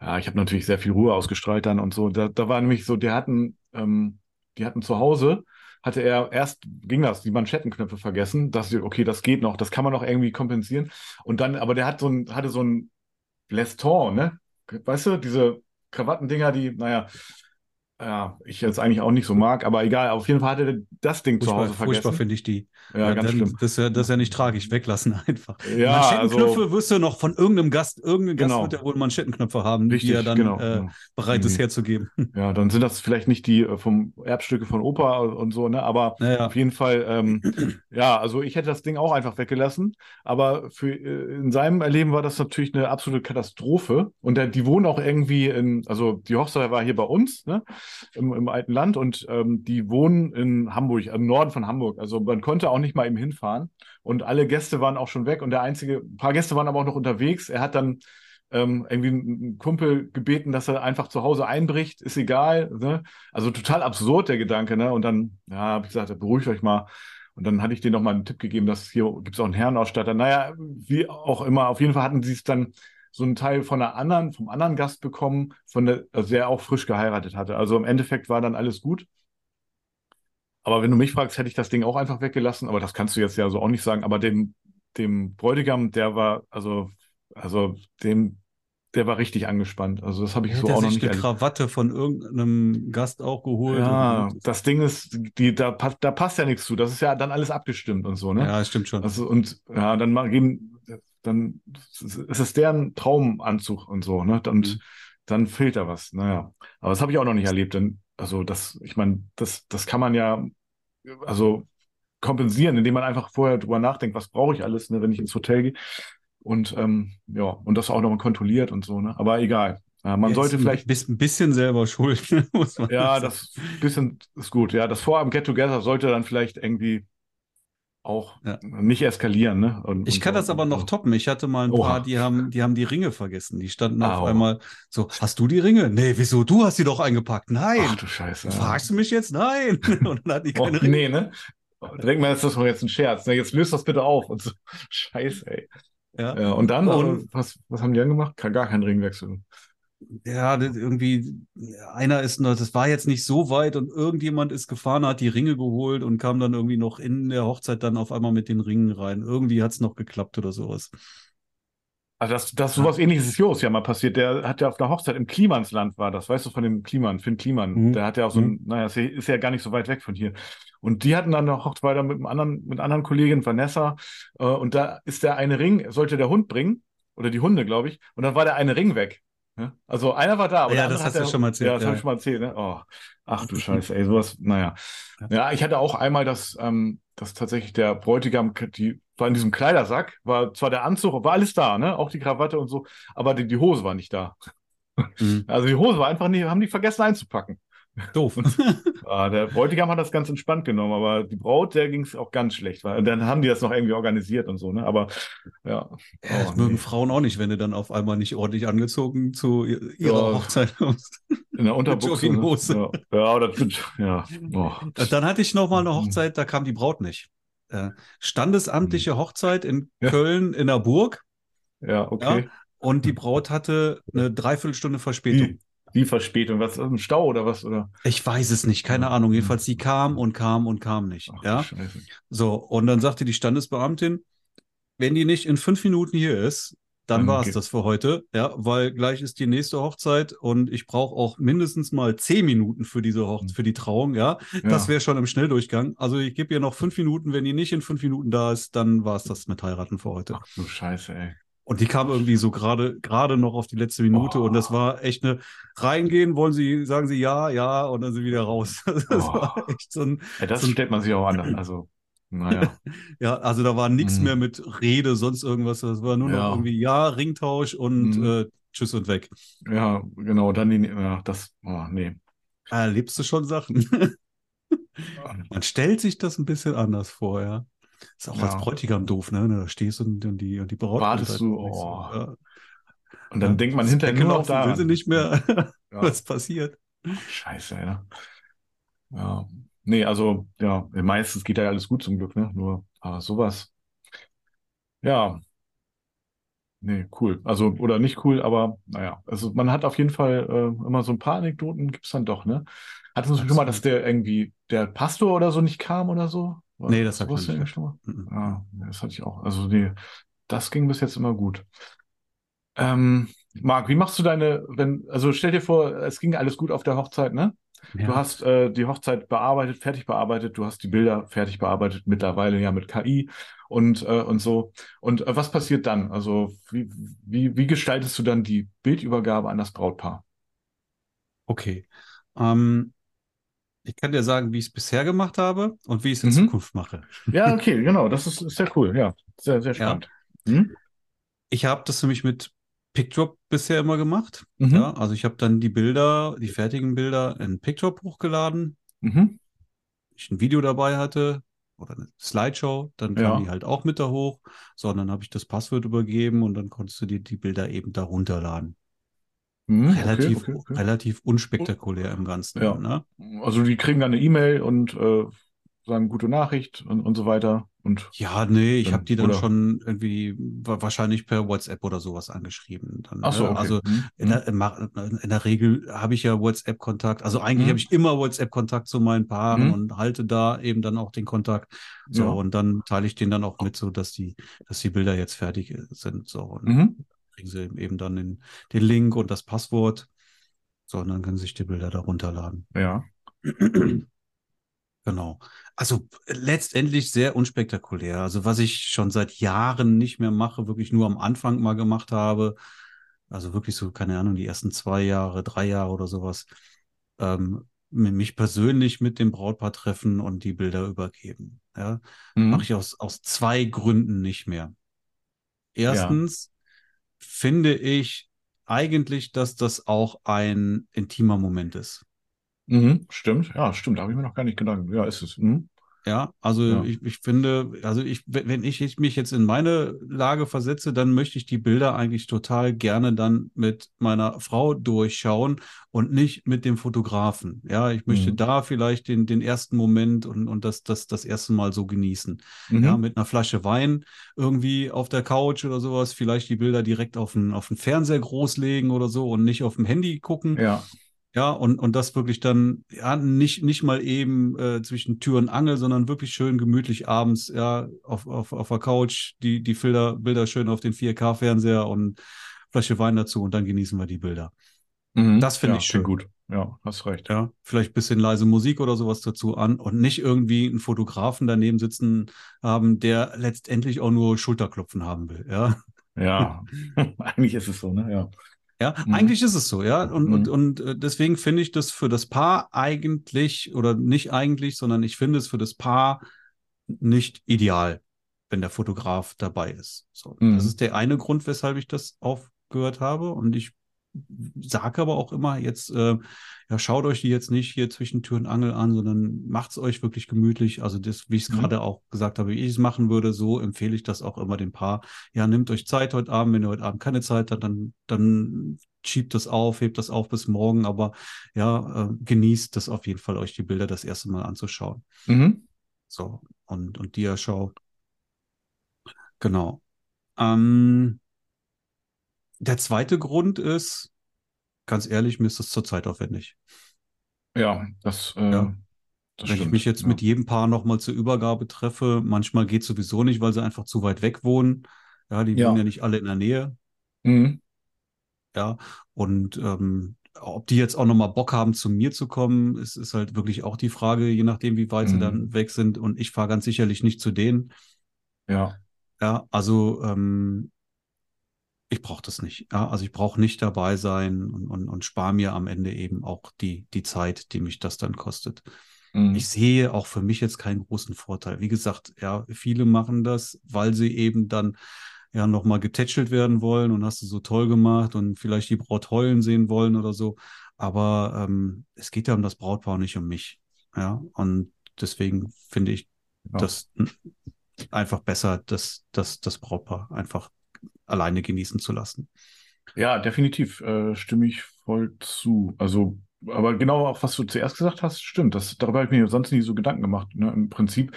ja, ich habe natürlich sehr viel Ruhe ausgestrahlt dann und so. Da, da war nämlich so, die hatten, ähm, die hatten zu Hause, hatte er erst ging das, die Manschettenknöpfe vergessen, dass sie, okay, das geht noch, das kann man noch irgendwie kompensieren. Und dann, aber der hat so ein, hatte so ein Leston, ne? Weißt du, diese Krawattendinger, die, naja, ja, ich jetzt eigentlich auch nicht so mag, aber egal, auf jeden Fall hatte er das Ding zu Furchtbar, Hause furchtbar vergessen. finde ich die. Ja, ganz dann, schlimm. Das ist, ja, das ist ja nicht tragisch. Weglassen einfach. Ja, Manschettenknöpfe also wirst du noch von irgendeinem Gast, irgendein Gast Genau. wird ja wohl Manschettenknöpfe haben, richtig, die er dann genau. äh, genau. bereit ist Mhm. herzugeben. Ja, dann sind das vielleicht nicht die äh, vom Erbstücke von Opa und so, ne? Aber Naja. auf jeden Fall, ähm, ja, also ich hätte das Ding auch einfach weggelassen. Aber für äh, in seinem Erleben war das natürlich eine absolute Katastrophe. Und der, die wohnen auch irgendwie in, also die Hochzeit war hier bei uns, ne? Im, im alten Land und ähm, die wohnen in Hamburg, im Norden von Hamburg. Also man konnte auch nicht mal eben hinfahren und alle Gäste waren auch schon weg und der einzige, ein paar Gäste waren aber auch noch unterwegs. Er hat dann ähm, irgendwie einen Kumpel gebeten, dass er einfach zu Hause einbricht, ist egal. Ne? Also total absurd der Gedanke. Ne? Und dann, ja, habe ich gesagt, beruhigt euch mal. Und dann hatte ich denen noch mal einen Tipp gegeben, dass hier gibt es auch einen Herrenausstatter. Naja, wie auch immer. Auf jeden Fall hatten sie es dann so einen Teil von einer anderen, vom anderen Gast bekommen, von der, also der auch frisch geheiratet hatte. Also im Endeffekt war dann alles gut. Aber wenn du mich fragst, hätte ich das Ding auch einfach weggelassen. Aber das kannst du jetzt ja so auch nicht sagen. Aber dem, dem Bräutigam, der war, also, also dem, der war richtig angespannt. Also das habe ich Hätte so auch noch sich nicht eine. Krawatte von irgendeinem Gast auch geholt. Ja, das Ding ist, die, da, da passt ja nichts zu. Das ist ja dann alles abgestimmt und so, ne? ja, stimmt schon. Also, und ja, dann mal geben, dann ist es deren Traumanzug und so, ne? Und Mhm. dann fehlt da was. Naja. Aber das habe ich auch noch nicht erlebt, denn, also das, ich meine, das, das kann man ja, also kompensieren, indem man einfach vorher drüber nachdenkt, was brauche ich alles, ne, wenn ich ins Hotel gehe. Und ähm, ja, und das auch nochmal kontrolliert und so, ne? Aber egal. Ja, man Jetzt sollte vielleicht ein bisschen selber schuld, muss man ja, das bisschen ist gut. Ja, das Vorhaben Get Together sollte dann vielleicht irgendwie auch Ja. nicht eskalieren, ne? Und, Ich und kann so, das aber noch toppen. Ich hatte mal ein Oha. paar, die haben, die haben die Ringe vergessen. Die standen auf Au. einmal so, hast du die Ringe? Nee, wieso? Du hast die doch eingepackt. Nein. Ach du Scheiße. Fragst du mich jetzt? Nein. Und dann hatten die Oh, keine Ringe. nee, ne? Denkt man, ist das doch jetzt ein Scherz. Ne? Jetzt löst das bitte auf. Und so. Scheiße, ey. Ja. Ja, und dann, Und- was, was haben die dann gemacht? Kann gar keinen Ringwechsel. Ja, irgendwie, einer ist das war jetzt nicht so weit und irgendjemand ist gefahren, hat die Ringe geholt und kam dann irgendwie noch in der Hochzeit dann auf einmal mit den Ringen rein. Irgendwie hat es noch geklappt oder sowas. Also das, das sowas ähnliches ist Jos ja mal passiert. Der hat ja auf einer Hochzeit im Klimansland war das, weißt du, von dem Kliman, Finn Kliman. Mhm. Der hat ja auch so ein, naja, ist ja, ist ja gar nicht so weit weg von hier. Und die hatten dann eine Hochzeit mit einem anderen, mit einer anderen Kollegin, Vanessa, äh, und da ist der eine Ring, sollte der Hund bringen, oder die Hunde, glaube ich, und dann war der eine Ring weg. Ja? Also einer war da, aber Ja, das hast du hat der, schon mal erzählt, Ja, das ja. habe ich schon mal erzählt, ne? Oh, ach du Scheiße, ey, sowas, naja. Ja, ich hatte auch einmal das, ähm, das tatsächlich der Bräutigam, die war in diesem Kleidersack, war zwar der Anzug, war alles da, ne? Auch die Krawatte und so, aber die, die Hose war nicht da. Mhm. Also die Hose war einfach nicht, haben die vergessen einzupacken. Doof. Ah, der Bräutigam hat das ganz entspannt genommen, aber die Braut, der ging es auch ganz schlecht, weil dann haben die das noch irgendwie organisiert und so, ne? Aber ja. Ja, das Oh, mögen nee. Frauen auch nicht, wenn du dann auf einmal nicht ordentlich angezogen zu ihrer Ja. Hochzeit kommst. In der Unterbuchse. Ne? Ja, ja, oder ja. Oh. Dann hatte ich noch mal eine Mhm. Hochzeit, da kam die Braut nicht. Äh, standesamtliche Hochzeit in Ja. Köln in der Burg ja, okay. und die Braut hatte eine Dreiviertelstunde Verspätung. Die Verspätung, was, ein Stau oder was? Oder? Ich weiß es nicht, keine Ja. Ahnung. Jedenfalls, die kam und kam und kam nicht. Ach, ja, Scheiße. so. Und dann sagte die Standesbeamtin, wenn die nicht in fünf Minuten hier ist, dann war es das für heute. Ja, weil gleich ist die nächste Hochzeit und ich brauche auch mindestens mal zehn Minuten für diese Hoch für die Trauung. Ja, das Ja. wäre schon im Schnelldurchgang. Also ich gebe ihr noch fünf Minuten. Wenn die nicht in fünf Minuten da ist, dann war es das mit heiraten für heute. Ach du Scheiße, ey. Und die kam irgendwie so gerade gerade noch auf die letzte Minute Oh. und das war echt eine reingehen, wollen sie, sagen sie ja, ja und dann sind sie wieder raus. Das Oh. war echt so ein, Ja, das So ein- stellt man sich auch anders. Also, naja. ja, also da war nichts Mhm. mehr mit Rede, sonst irgendwas. Das war nur noch Ja. irgendwie ja, Ringtausch und Mhm. äh, Tschüss und weg. ja, genau, dann die, ja, das, oh, nee. Erlebst du schon Sachen. Man stellt sich das ein bisschen anders vor, ja. Ist auch Ja. als Bräutigam doof, ne? Da stehst du und, und die, und die Braut. Wartest kommt du, halt nicht so. oh. Ja. Und dann Ja, denkt man hinterher Weglaufen da. will sie nicht mehr, was passiert. Scheiße, ja. Ja. Nee, also, ja, meistens geht ja alles gut zum Glück, ne? Nur, aber sowas. Ja. Nee, cool. Also, oder nicht cool, aber naja. Also, man hat auf jeden Fall äh, immer so ein paar Anekdoten, gibt's dann doch, ne? Hattest du schon mal, dass der irgendwie, der Pastor oder so nicht kam oder so? Nee, das hab ich Sowas noch nicht schon mal? Mhm. Nee, das hatte ich auch. Also, nee, das ging bis jetzt immer gut. Ähm, Marc, wie machst du deine, wenn, also stell dir vor, es ging alles gut auf der Hochzeit, ne? Ja. Du hast äh, die Hochzeit bearbeitet, fertig bearbeitet, du hast die Bilder fertig bearbeitet, mittlerweile ja mit KI und, äh, und so. Und äh, was passiert dann? Also, wie, wie, wie gestaltest du dann die Bildübergabe an das Brautpaar? Okay. Ähm, ich kann dir sagen, wie ich es bisher gemacht habe und wie ich es in Mhm. Zukunft mache. Ja, okay, genau, das ist, ist sehr cool, ja. Sehr, sehr spannend. Hm? Ich habe das nämlich mit PickDrop bisher immer gemacht. Mhm. Ja, also ich habe dann die Bilder, die fertigen Bilder in PickDrop hochgeladen. Mhm. Ich ein Video dabei hatte oder eine Slideshow, dann kam Ja. die halt auch mit da hoch. So, und dann habe ich das Passwort übergeben und dann konntest du dir die Bilder eben da runterladen. Mhm. Okay, Relativ, okay, okay. relativ unspektakulär im Ganzen. Ja. Ne? Also die kriegen dann eine E-Mail und äh, sagen gute Nachricht und, und so weiter. Und Ja, nee, ich habe die dann oder- schon irgendwie wa- wahrscheinlich per WhatsApp oder sowas angeschrieben. Dann, ach so, ne? okay. Also Mhm. in der, in ma- in der Regel habe ich ja WhatsApp-Kontakt. Also eigentlich Mhm. habe ich immer WhatsApp-Kontakt zu meinen Paaren Mhm. und halte da eben dann auch den Kontakt. So, Ja. und dann teile ich denen dann auch mit, so dass die, dass die Bilder jetzt fertig äh, sind. So, Mhm. Kriegen sie eben dann den, den Link und das Passwort. So, und dann können sie sich die Bilder da runterladen. Ja. Genau. Also äh, letztendlich sehr unspektakulär. Also was ich schon seit Jahren nicht mehr mache, wirklich nur am Anfang mal gemacht habe. Also wirklich so, keine Ahnung, die ersten zwei Jahre, drei Jahre oder sowas. Ähm, mich persönlich mit dem Brautpaar treffen und die Bilder übergeben. Ja, Mhm. mache ich aus, aus zwei Gründen nicht mehr. Erstens finde ich eigentlich, dass das auch ein intimer Moment ist. Mhm. Stimmt. Ja, stimmt. Da habe ich mir noch gar nicht gedacht. Ja, ist es. Mhm. Ja, also Ja. Ich, ich finde, also ich, wenn ich mich jetzt in meine Lage versetze, dann möchte ich die Bilder eigentlich total gerne dann mit meiner Frau durchschauen und nicht mit dem Fotografen. Ja, ich möchte Mhm. da vielleicht den, den ersten Moment und, und das, das, das erste Mal so genießen. Mhm. Ja, mit einer Flasche Wein irgendwie auf der Couch oder sowas, vielleicht die Bilder direkt auf den, auf den Fernseher großlegen oder so und nicht auf dem Handy gucken. ja. Ja, und, und das wirklich dann, ja, nicht, nicht mal eben äh, zwischen Tür und Angel, sondern wirklich schön gemütlich abends, ja, auf, auf, auf der Couch, die, die Bilder, Bilder schön auf den 4K-Fernseher und Flasche Wein dazu und dann genießen wir die Bilder. Mhm. Das finde ja, ich schön. gut. Ja, hast recht. Ja, vielleicht bisschen leise Musik oder sowas dazu an und nicht irgendwie einen Fotografen daneben sitzen haben, der letztendlich auch nur Schulterklopfen haben will, ja. Ja. Eigentlich ist es so, ne? Ja. Ja, Mhm. eigentlich ist es so, ja. Und, und, Mhm. und äh, deswegen finde ich das für das Paar eigentlich, oder nicht eigentlich, sondern ich finde es für das Paar nicht ideal, wenn der Fotograf dabei ist. So, Mhm. das ist der eine Grund, weshalb ich das aufgehört habe. Und ich sage aber auch immer jetzt, äh, ja, schaut euch die jetzt nicht hier zwischen Tür und Angel an, sondern macht's euch wirklich gemütlich. Also das, wie ich es Mhm. gerade auch gesagt habe, wie ich es machen würde, so empfehle ich das auch immer dem Paar. Ja, nehmt euch Zeit heute Abend. Wenn ihr heute Abend keine Zeit habt, dann, dann schiebt das auf, hebt das auf bis morgen. Aber ja, äh, genießt das auf jeden Fall, euch die Bilder das erste Mal anzuschauen. Mhm. So, und, und Diaschau. Genau. Ähm, der zweite Grund ist, ganz ehrlich, mir ist das zurzeit aufwendig. Ja, das, äh, Ja. das Wenn ich stimmt. mich jetzt ja. mit jedem Paar nochmal zur Übergabe treffe, manchmal geht sowieso nicht, weil sie einfach zu weit weg wohnen. Ja, die Ja. wohnen ja nicht alle in der Nähe. Mhm. Ja, und ähm, ob die jetzt auch nochmal Bock haben, zu mir zu kommen, ist, ist halt wirklich auch die Frage, je nachdem, wie weit sie Mhm. dann weg sind. Und ich fahre ganz sicherlich nicht zu denen. Ja. Ja, also ähm, ich brauche das nicht. Ja, also ich brauche nicht dabei sein und, und, und spare mir am Ende eben auch die, die Zeit, die mich das dann kostet. Mhm. Ich sehe auch für mich jetzt keinen großen Vorteil. Wie gesagt, ja, viele machen das, weil sie eben dann ja nochmal getätschelt werden wollen und hast du so toll gemacht und vielleicht die Braut heulen sehen wollen oder so. Aber ähm, es geht ja um das Brautpaar, nicht um mich. Ja, und deswegen finde ich Ja. das einfach besser, das, das, das Brautpaar einfach alleine genießen zu lassen. Ja, definitiv, äh, stimme ich voll zu. Also, aber genau auch, was du zuerst gesagt hast, stimmt. Das, darüber habe ich mir sonst nie so Gedanken gemacht. Ne? Im Prinzip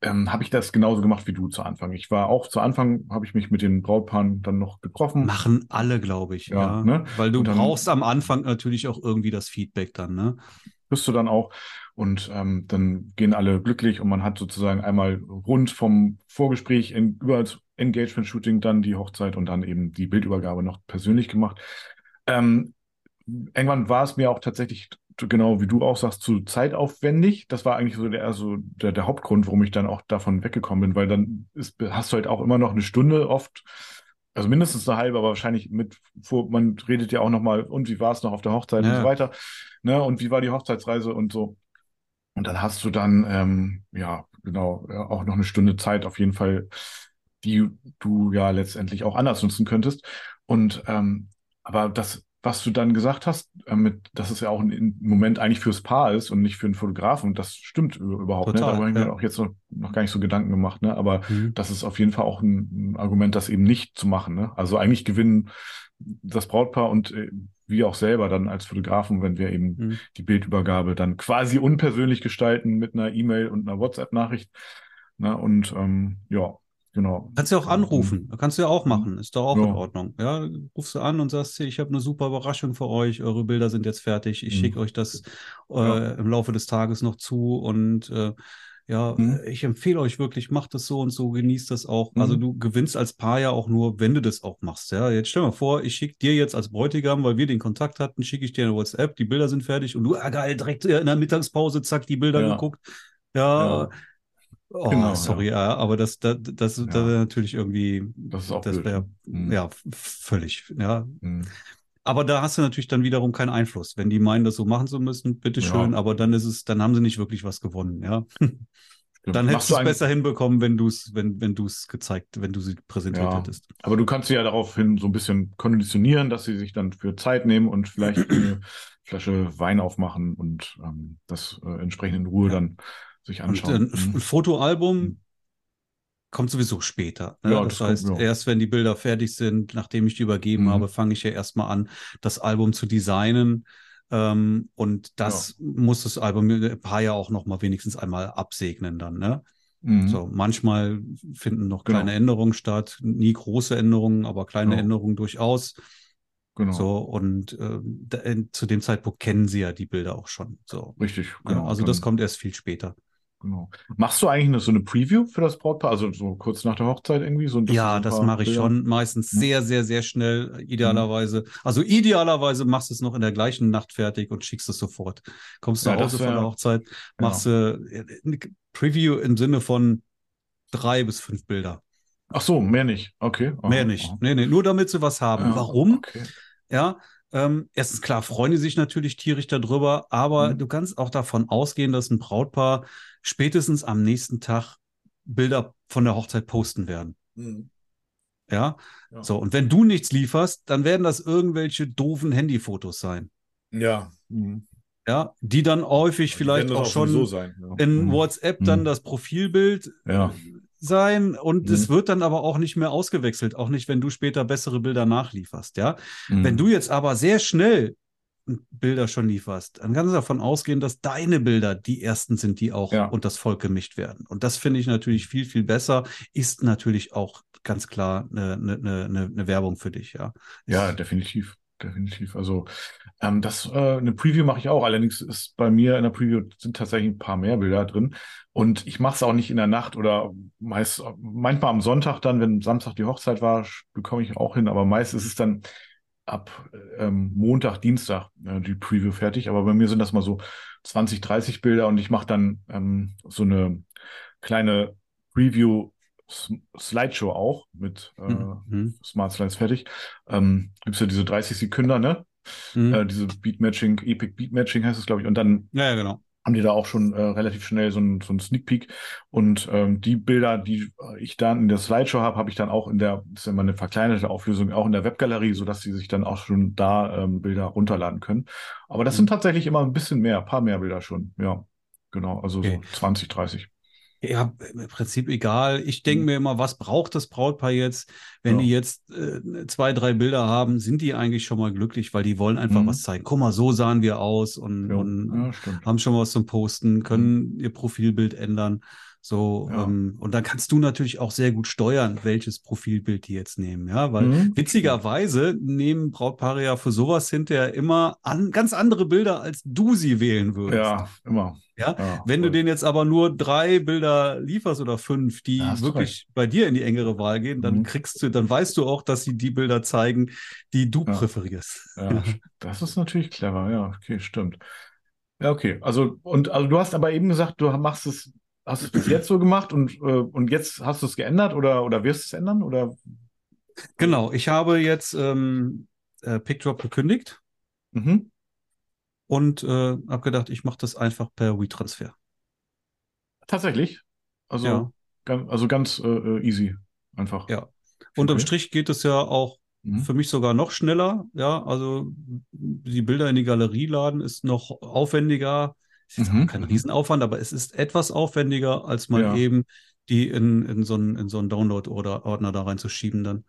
ähm, habe ich das genauso gemacht wie du zu Anfang. Ich war auch zu Anfang, habe ich mich mit den Brautpaaren dann noch getroffen. Machen alle, glaube ich, Ja, ja. ne? Weil du dann- brauchst am Anfang natürlich auch irgendwie das Feedback dann, ne? Bist du dann auch. Und ähm, dann gehen alle glücklich und man hat sozusagen einmal rund vom Vorgespräch in, über Engagement-Shooting dann die Hochzeit und dann eben die Bildübergabe noch persönlich gemacht. Ähm, irgendwann war es mir auch tatsächlich, genau wie du auch sagst, zu zeitaufwendig. Das war eigentlich so der, also der, der Hauptgrund, warum ich dann auch davon weggekommen bin, weil dann ist, hast du halt auch immer noch eine Stunde oft, also mindestens eine halbe, aber wahrscheinlich mit, vor, man redet ja auch nochmal, und wie war es noch auf der Hochzeit und Ja. so weiter, ne, und wie war die Hochzeitsreise und so. Und dann hast du dann, ähm, ja, genau, ja, auch noch eine Stunde Zeit auf jeden Fall, die du ja letztendlich auch anders nutzen könntest. Und ähm, aber das, was du dann gesagt hast, äh, mit, dass es ja auch ein Moment eigentlich fürs Paar ist und nicht für einen Fotografen, das stimmt überhaupt nicht. Total, Da habe ich mir ja. auch jetzt noch, noch gar nicht so Gedanken gemacht, ne? Aber Mhm. das ist auf jeden Fall auch ein, ein Argument, das eben nicht zu machen. Ne? Also eigentlich gewinnen das Brautpaar und äh, wir auch selber dann als Fotografen, wenn wir eben Mhm. die Bildübergabe dann quasi unpersönlich gestalten mit einer E-Mail und einer WhatsApp-Nachricht. Ne? Und ähm, ja, genau. Kannst du auch anrufen, kannst du ja auch machen, ist doch auch in Ja. Ordnung. Ja, rufst du an und sagst, ich habe eine super Überraschung für euch, eure Bilder sind jetzt fertig, ich Mhm. schicke euch das äh, Ja. im Laufe des Tages noch zu und äh, ja, Mhm. ich empfehle euch wirklich, macht das so und so, genießt das auch. Also Mhm. du gewinnst als Paar ja auch nur, wenn du das auch machst. Ja, jetzt stell mal vor, ich schicke dir jetzt als Bräutigam, weil wir den Kontakt hatten, schicke ich dir eine WhatsApp, die Bilder sind fertig und du, ah geil, direkt in der Mittagspause, zack, die Bilder Ja. geguckt. Ja, Ja. Oh, Genau, sorry, ja. aber das, das, das, Ja. das wäre natürlich irgendwie, Das ist auch das ne? Mhm. ja, völlig, ja. Mhm. Aber da hast du natürlich dann wiederum keinen Einfluss. Wenn die meinen, das so machen zu müssen, bitteschön, Ja. aber dann ist es, dann haben sie nicht wirklich was gewonnen, ja. Dann hättest du es besser hinbekommen, wenn du es, wenn, wenn du es gezeigt, wenn du sie präsentiert Ja. hättest. Aber du kannst sie ja daraufhin so ein bisschen konditionieren, dass sie sich dann für Zeit nehmen und vielleicht eine Flasche Wein aufmachen und ähm, das äh, entsprechend in Ruhe Ja. dann sich Und anschauen. ein, Mhm. Fotoalbum Mhm. kommt sowieso später. Ne? Ja, das das heißt, ja. erst wenn die Bilder fertig sind, nachdem ich die übergeben Mhm. habe, fange ich ja erstmal an, das Album zu designen. Ähm, und das muss das Album ein paar ja auch noch mal wenigstens einmal absegnen dann. Ne? Mhm. So, manchmal finden noch Genau. kleine Änderungen statt, nie große Änderungen, aber kleine Genau. Änderungen durchaus. Genau. So, und ähm, da, äh, zu dem Zeitpunkt kennen sie ja die Bilder auch schon. So. Richtig, Ja, genau. also Dann- das kommt erst viel später. Genau. Machst du eigentlich eine, so eine Preview für das Brautpaar? Also so kurz nach der Hochzeit irgendwie? So, Ja, das mache ich Bilder- schon meistens Mhm. sehr, sehr, sehr schnell, idealerweise. Also idealerweise machst du es noch in der gleichen Nacht fertig und schickst es sofort. Kommst du Ja, nach Hause von wär- der Hochzeit, machst du äh, eine Preview im Sinne von drei bis fünf Bilder. Ach so, mehr nicht. Okay. Aha, Mehr nicht. aha. Nee, nee, nur damit sie was haben. Ja, Warum? Okay. Ja, ähm, erstens klar, freuen die sich natürlich tierisch darüber, aber Mhm. du kannst auch davon ausgehen, dass ein Brautpaar spätestens am nächsten Tag Bilder von der Hochzeit posten werden. Mhm. Ja, Ja. so. Und wenn du nichts lieferst, dann werden das irgendwelche doofen Handyfotos sein. Ja. Mhm. Ja, die dann häufig vielleicht Werden das auch schon sein. Ja. in Mhm. WhatsApp dann Mhm. das Profilbild Ja. Sein und es Mhm. wird dann aber auch nicht mehr ausgewechselt, auch nicht, wenn du später bessere Bilder nachlieferst, ja. Mhm. Wenn du jetzt aber sehr schnell Bilder schon lieferst, dann kannst du davon ausgehen, dass deine Bilder die ersten sind, die auch Ja. unter das Volk gemischt werden. Und das finde ich natürlich viel, viel besser, ist natürlich auch ganz klar eine, eine, eine, eine Werbung für dich, ja. Ja, definitiv. Definitiv. Also ähm, das äh, eine Preview mache ich auch. Allerdings ist bei mir in der Preview sind tatsächlich ein paar mehr Bilder drin. Und ich mache es auch nicht in der Nacht oder meist manchmal am Sonntag dann, wenn Samstag die Hochzeit war, bekomme ich auch hin. Aber meist ist es dann ab ähm, Montag, Dienstag äh, die Preview fertig. Aber bei mir sind das mal so 20, 30 Bilder und ich mache dann ähm, so eine kleine Preview Slideshow auch mit äh, Mhm. Smart Slides fertig. Ähm, gibt's ja diese 30 Sekunden, ne? Mhm. Äh, diese Beat Matching, Epic Beat Matching heißt es, glaube ich. Und dann ja, ja, genau. haben die da auch schon äh, relativ schnell so ein, so ein Sneak Peek. Und ähm, die Bilder, die ich dann in der Slideshow habe, habe ich dann auch in der, das ist ja immer eine verkleinerte Auflösung, auch in der Webgalerie, sodass sie sich dann auch schon da ähm, Bilder runterladen können. Aber das Mhm. sind tatsächlich immer ein bisschen mehr, ein paar mehr Bilder schon. Ja, genau. Also Okay. so 20, 30. Ja, im Prinzip egal. Ich denke Mhm. mir immer, was braucht das Brautpaar jetzt? Wenn Ja. die jetzt äh, zwei, drei Bilder haben, sind die eigentlich schon mal glücklich, weil die wollen einfach Mhm. was zeigen. Guck mal, so sahen wir aus und, Ja, und haben schon was zum Posten, können ihr Profilbild ändern. So, Ja. ähm, und dann kannst du natürlich auch sehr gut steuern, welches Profilbild die jetzt nehmen, ja, weil Mhm. witzigerweise nehmen Brautpaare ja für sowas hinterher immer an, ganz andere Bilder, als du sie wählen würdest. Ja, immer. Ja, Ja, wenn du voll. denen jetzt aber nur drei Bilder lieferst oder fünf, die du wirklich bei dir in die engere Wahl gehen, dann Mhm. kriegst du, dann weißt du auch, dass sie die Bilder zeigen, die du Ja. präferierst. Ja, das ist natürlich clever. Ja, okay, stimmt. Ja, okay. Also, und also du hast aber eben gesagt, du machst es, hast es bis jetzt so gemacht und, äh, und jetzt hast du es geändert oder, oder wirst du es ändern? Oder? Genau, ich habe jetzt ähm, äh, PickDrop gekündigt Mhm. und äh, habe gedacht, ich mache das einfach per WeTransfer. Tatsächlich. Also, Ja. ganz, also ganz äh, äh, easy. Einfach. Ja. Unterm Okay. Strich geht es ja auch mhm. für mich sogar noch schneller. Ja, also die Bilder in die Galerie laden ist noch aufwendiger. Ist mhm. kein mhm. Riesenaufwand, aber es ist etwas aufwendiger, als mal ja. eben die in, in so einen, in so einen Download-Ordner da reinzuschieben dann.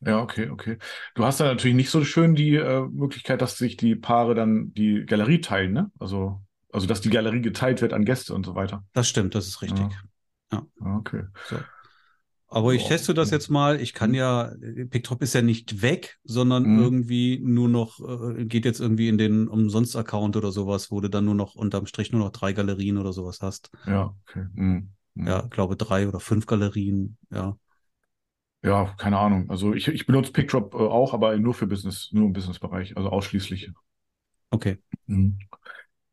Ja, okay, okay. Du hast da natürlich nicht so schön die äh, Möglichkeit, dass sich die Paare dann die Galerie teilen, ne? Also, also dass die Galerie geteilt wird an Gäste und so weiter. Das stimmt, das ist richtig. Ja. ja. Okay. So. Aber ich teste das jetzt mal. Ich kann mhm. ja, Picktop ist ja nicht weg, sondern mhm. irgendwie nur noch, äh, geht jetzt irgendwie in den Umsonst-Account oder sowas, wo du dann nur noch unterm Strich nur noch drei Galerien oder sowas hast. Ja, okay. Mhm. Ja, glaube drei oder fünf Galerien, ja. Ja, keine Ahnung. Also ich, ich benutze Pickdrop äh, auch, aber nur für Business, nur im Businessbereich, also ausschließlich. Okay. Mhm.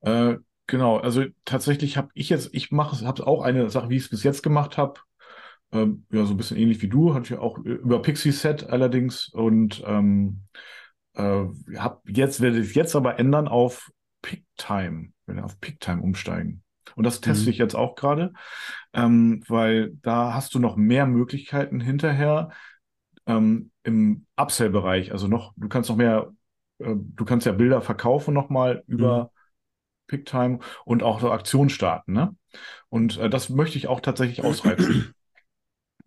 Äh, genau, also tatsächlich habe ich jetzt, ich mache, habe auch eine Sache, wie ich es bis jetzt gemacht habe. Ähm, ja, so ein bisschen ähnlich wie du, hatte ich auch über Pixie Set allerdings und ähm, äh, hab jetzt werde ich jetzt aber ändern auf PickTime, werde auf PickTime umsteigen. Und das teste mhm. ich jetzt auch gerade, ähm, weil da hast du noch mehr Möglichkeiten hinterher ähm, im Upsell-Bereich. Also noch, du kannst noch mehr, äh, du kannst ja Bilder verkaufen nochmal über mhm. PickTime und auch so Aktionen starten. Ne? Und äh, das möchte ich auch tatsächlich ausreizen.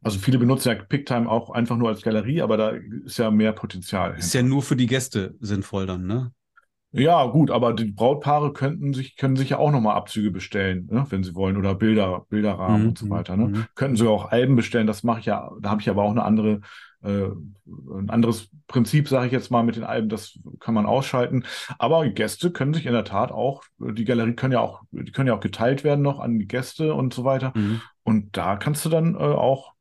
Also viele benutzen ja PickTime auch einfach nur als Galerie, aber da ist ja mehr Potenzial. Ist hinter. ja nur für die Gäste sinnvoll dann, ne? Ja, gut, aber die Brautpaare könnten sich, können sich ja auch nochmal Abzüge bestellen, ne, wenn sie wollen, oder Bilder, Bilderrahmen mhm. und so weiter. Ne? Mhm. Könnten sie auch Alben bestellen, das mache ich ja, da habe ich aber auch eine andere, äh, ein anderes Prinzip, sage ich jetzt mal, mit den Alben, das kann man ausschalten. Aber Gäste können sich in der Tat auch, die Galerie können ja auch, die können ja auch geteilt werden noch an die Gäste und so weiter. Mhm. Und da kannst du dann äh, auch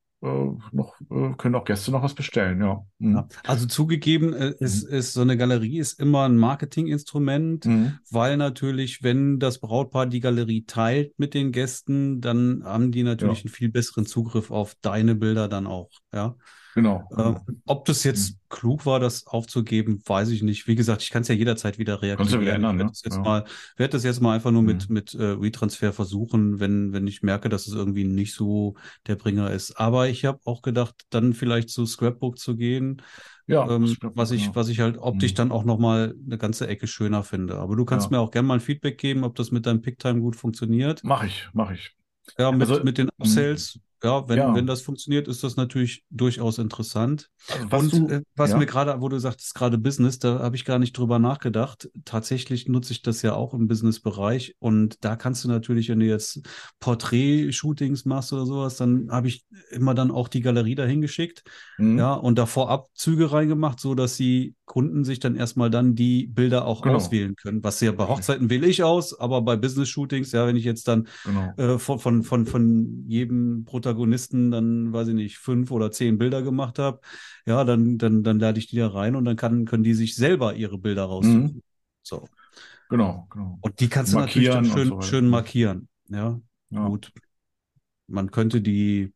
noch, äh, können auch Gäste noch was bestellen, ja. Mhm. also zugegeben, äh, ist, mhm. ist so eine Galerie ist immer ein Marketinginstrument, mhm. weil natürlich, wenn das Brautpaar die Galerie teilt mit den Gästen, dann haben die natürlich ja. einen viel besseren Zugriff auf deine Bilder dann auch, ja. Genau. Äh, ob das jetzt mhm. klug war, das aufzugeben, weiß ich nicht. Wie gesagt, ich kann es ja jederzeit wieder reaktivieren. Kannst du wieder ändern, ich werde ne? das jetzt ja. mal, werde das jetzt mal einfach nur mit, mhm. mit äh, Retransfer versuchen, wenn, wenn ich merke, dass es irgendwie nicht so der Bringer ist. Aber ich habe auch gedacht, dann vielleicht zu Scrapbook zu gehen. Ja, ähm, was ich, ja. was ich halt optisch mhm. dann auch nochmal eine ganze Ecke schöner finde. Aber du kannst ja. mir auch gerne mal ein Feedback geben, ob das mit deinem Picktime gut funktioniert. Mach ich, mach ich. Ja, mit, also, mit den mhm. Upsells ja, wenn, ja. wenn das funktioniert, ist das natürlich durchaus interessant. Also was und du, äh, was ja. mir gerade, wo du sagtest, gerade Business, da habe ich gar nicht drüber nachgedacht. Tatsächlich nutze ich das ja auch im Business-Bereich und da kannst du natürlich, wenn du jetzt Porträt-Shootings machst oder sowas, dann habe ich immer dann auch die Galerie dahin geschickt, mhm. ja, und da vorab Züge reingemacht, so dass die Kunden sich dann erstmal dann die Bilder auch genau. auswählen können. Was ja bei Hochzeiten wähle ich aus, aber bei Business-Shootings, ja, wenn ich jetzt dann genau. äh, von, von, von, von jedem Protagonisten Protagonisten dann, weiß ich nicht, fünf oder zehn Bilder gemacht habe, ja, dann, dann, dann lade ich die da rein und dann kann, können die sich selber ihre Bilder raussuchen. Mhm. So. Genau, genau. Und die kannst du natürlich dann schön, so schön markieren. Ja, ja, gut. Man könnte die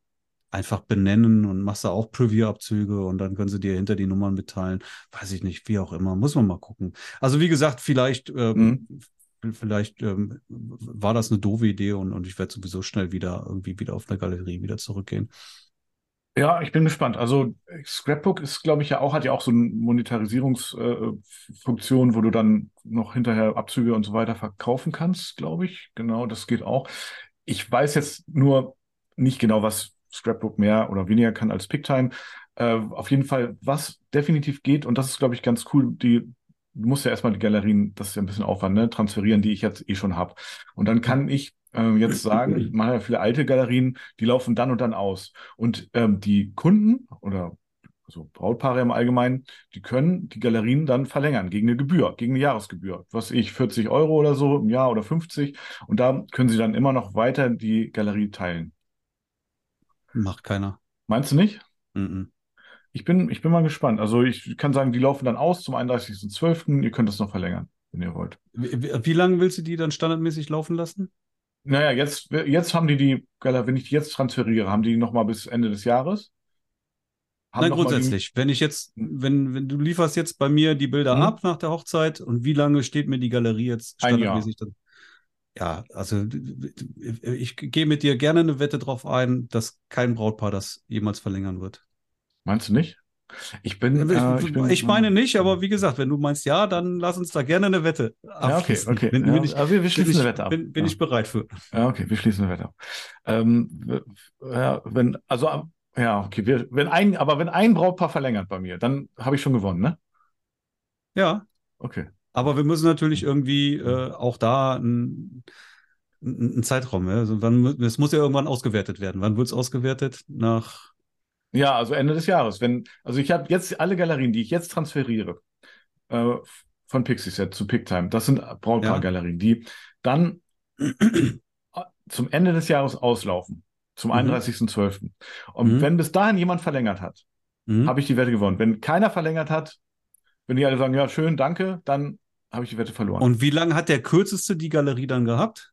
einfach benennen und machst da auch Preview-Abzüge und dann können sie dir hinter die Nummern mitteilen. Weiß ich nicht, wie auch immer. Muss man mal gucken. Also wie gesagt, vielleicht ähm, mhm vielleicht ähm, war das eine doofe Idee und, und ich werde sowieso schnell wieder irgendwie wieder auf eine Galerie wieder zurückgehen. Ja, ich bin gespannt. Also Scrapbook ist, glaube ich, ja auch, hat ja auch so eine Monetarisierungsfunktion, äh, wo du dann noch hinterher Abzüge und so weiter verkaufen kannst, glaube ich. Genau, das geht auch. Ich weiß jetzt nur nicht genau, was Scrapbook mehr oder weniger kann als Picktime. Äh, auf jeden Fall, was definitiv geht, und das ist, glaube ich, ganz cool, die du musst ja erstmal die Galerien, das ist ja ein bisschen Aufwand, ne, transferieren, die ich jetzt eh schon habe. Und dann kann ich äh, jetzt sagen, ich mache ja viele alte Galerien, die laufen dann und dann aus. Und ähm, die Kunden oder also Brautpaare im Allgemeinen, die können die Galerien dann verlängern gegen eine Gebühr, gegen eine Jahresgebühr. Was ich, 40 Euro oder so im Jahr oder 50. Und da können sie dann immer noch weiter die Galerie teilen. Macht keiner. Meinst du nicht? Mm, -mm. Ich bin, ich bin mal gespannt. Also ich kann sagen, die laufen dann aus zum 31.12. Ihr könnt das noch verlängern, wenn ihr wollt. Wie, wie lange willst du die dann standardmäßig laufen lassen? Naja, jetzt, jetzt haben die die, wenn ich die jetzt transferiere, haben die noch mal bis Ende des Jahres. Nein, grundsätzlich. Wenn ich jetzt, hm. wenn, wenn du lieferst jetzt bei mir die Bilder mhm. ab nach der Hochzeit und wie lange steht mir die Galerie jetzt standardmäßig dann? Ja, also ich gehe mit dir gerne eine Wette drauf ein, dass kein Brautpaar das jemals verlängern wird. Meinst du nicht? Ich bin, äh, ich, bin, ich meine nicht, aber wie gesagt, wenn du meinst ja, dann lass uns da gerne eine Wette abschließen. Ja, okay, okay. Bin, ja, ich, wir, wir schließen bin eine Wette ab. Bin, bin ja. ich bereit für. Ja, okay, wir schließen eine Wette ab. Ähm, ja, wenn, also, ja, okay, wir, wenn ein, aber wenn ein Brautpaar verlängert bei mir, dann habe ich schon gewonnen, ne? Ja. Okay. Aber wir müssen natürlich irgendwie äh, auch da einen ein Zeitraum. Ja? Also wann, es muss ja irgendwann ausgewertet werden. Wann wird es ausgewertet? Nach Ja, also Ende des Jahres. Wenn, also ich habe jetzt alle Galerien, die ich jetzt transferiere, äh, von Pixieset zu Picktime, das sind Brautpaar-Galerien, die dann zum Ende des Jahres auslaufen, zum Mhm. 31.12. Und Mhm. wenn bis dahin jemand verlängert hat, Mhm. habe ich die Wette gewonnen. Wenn keiner verlängert hat, wenn die alle sagen, ja, schön, danke, dann habe ich die Wette verloren. Und wie lange hat der kürzeste die Galerie dann gehabt?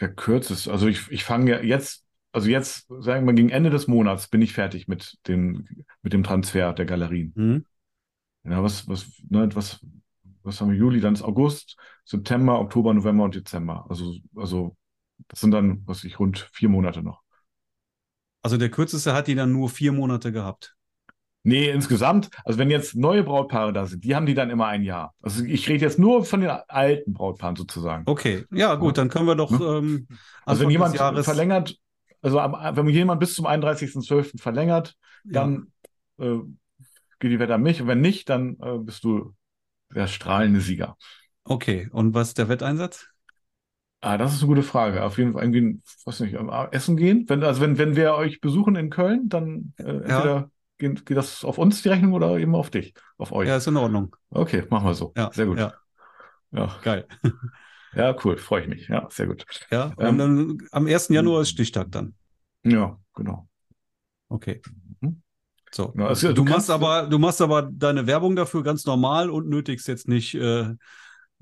Der kürzeste, also ich, ich fange ja jetzt, also jetzt, sagen wir gegen Ende des Monats bin ich fertig mit den, mit dem Transfer der Galerien. Mhm. Ja, was, was, ne, was, was haben wir? Juli, dann ist August, September, Oktober, November und Dezember. Also, also, das sind dann, was ich, rund vier Monate noch. Also der kürzeste hat die dann nur vier Monate gehabt. Nee, insgesamt, also wenn jetzt neue Brautpaare da sind, die haben die dann immer ein Jahr. Also ich rede jetzt nur von den alten Brautpaaren sozusagen. Okay, ja gut, dann können wir doch Ne? ähm, Also wenn jemand Jahres verlängert, also am, wenn jemand bis zum 31.12. verlängert, dann äh, geht die Wette an mich. Und wenn nicht, dann äh, bist du der strahlende Sieger. Okay, und was ist der Wetteinsatz? Ah, das ist eine gute Frage. Auf jeden Fall irgendwie, was nicht, essen gehen. Wenn, also wenn, wenn wir euch besuchen in Köln, dann äh, entweder geht, geht das auf uns die Rechnung oder eben auf dich, auf euch. Ja, ist in Ordnung. Okay, machen wir so. Ja, Sehr gut. Ja, Ja, geil. Ja cool, freue ich mich. Ja, sehr gut. Ja, Ähm, und dann am 1. Januar ist Stichtag dann. Ja, genau. Okay. Mhm. So. Ja, also, du, du machst aber, du machst aber deine Werbung dafür ganz normal und nötigst jetzt nicht äh,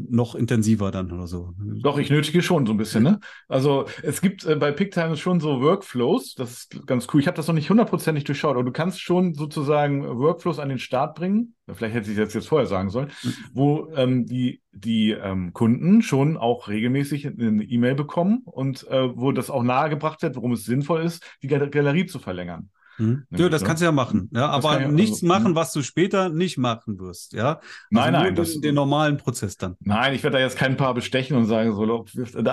noch intensiver dann oder so. Doch, ich nötige schon so ein bisschen, ne? Also es gibt äh, bei Picktime schon so Workflows, das ist ganz cool. Ich habe das noch nicht hundertprozentig durchschaut, aber du kannst schon sozusagen Workflows an den Start bringen. Vielleicht hätte ich das jetzt vorher sagen sollen, Mhm. wo ähm, die, die ähm, Kunden schon auch regelmäßig eine E-Mail bekommen und äh, wo das auch nahegebracht wird, warum es sinnvoll ist, die Gal- Galerie zu verlängern. Hm? Ja, das ne? kannst du ja machen. Ja, aber ich- nichts also, machen, hm. was du später nicht machen wirst. Ja, also Nein, nein, den, das- den normalen Prozess dann. Nein, ich werde da jetzt kein paar bestechen und sagen, so,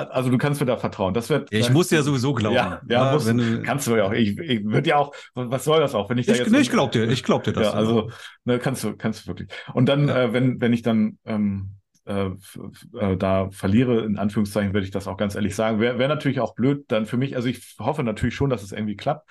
also du kannst mir da vertrauen. Das wird. Ja, ich muss dir ja sowieso glauben. Ja, ja, musst, wenn du, kannst du ja auch. Ich, ich würde ja auch, was soll das auch, wenn ich da ich, jetzt. nee, ich glaub dir, ich glaub dir das. Ja, also, ne, kannst du, kannst du wirklich. Und dann, Ja. äh, wenn, wenn ich dann ähm, äh, äh, da verliere, in Anführungszeichen, würde ich das auch ganz ehrlich sagen. Wäre wär natürlich auch blöd dann für mich. Also ich hoffe natürlich schon, dass es irgendwie klappt.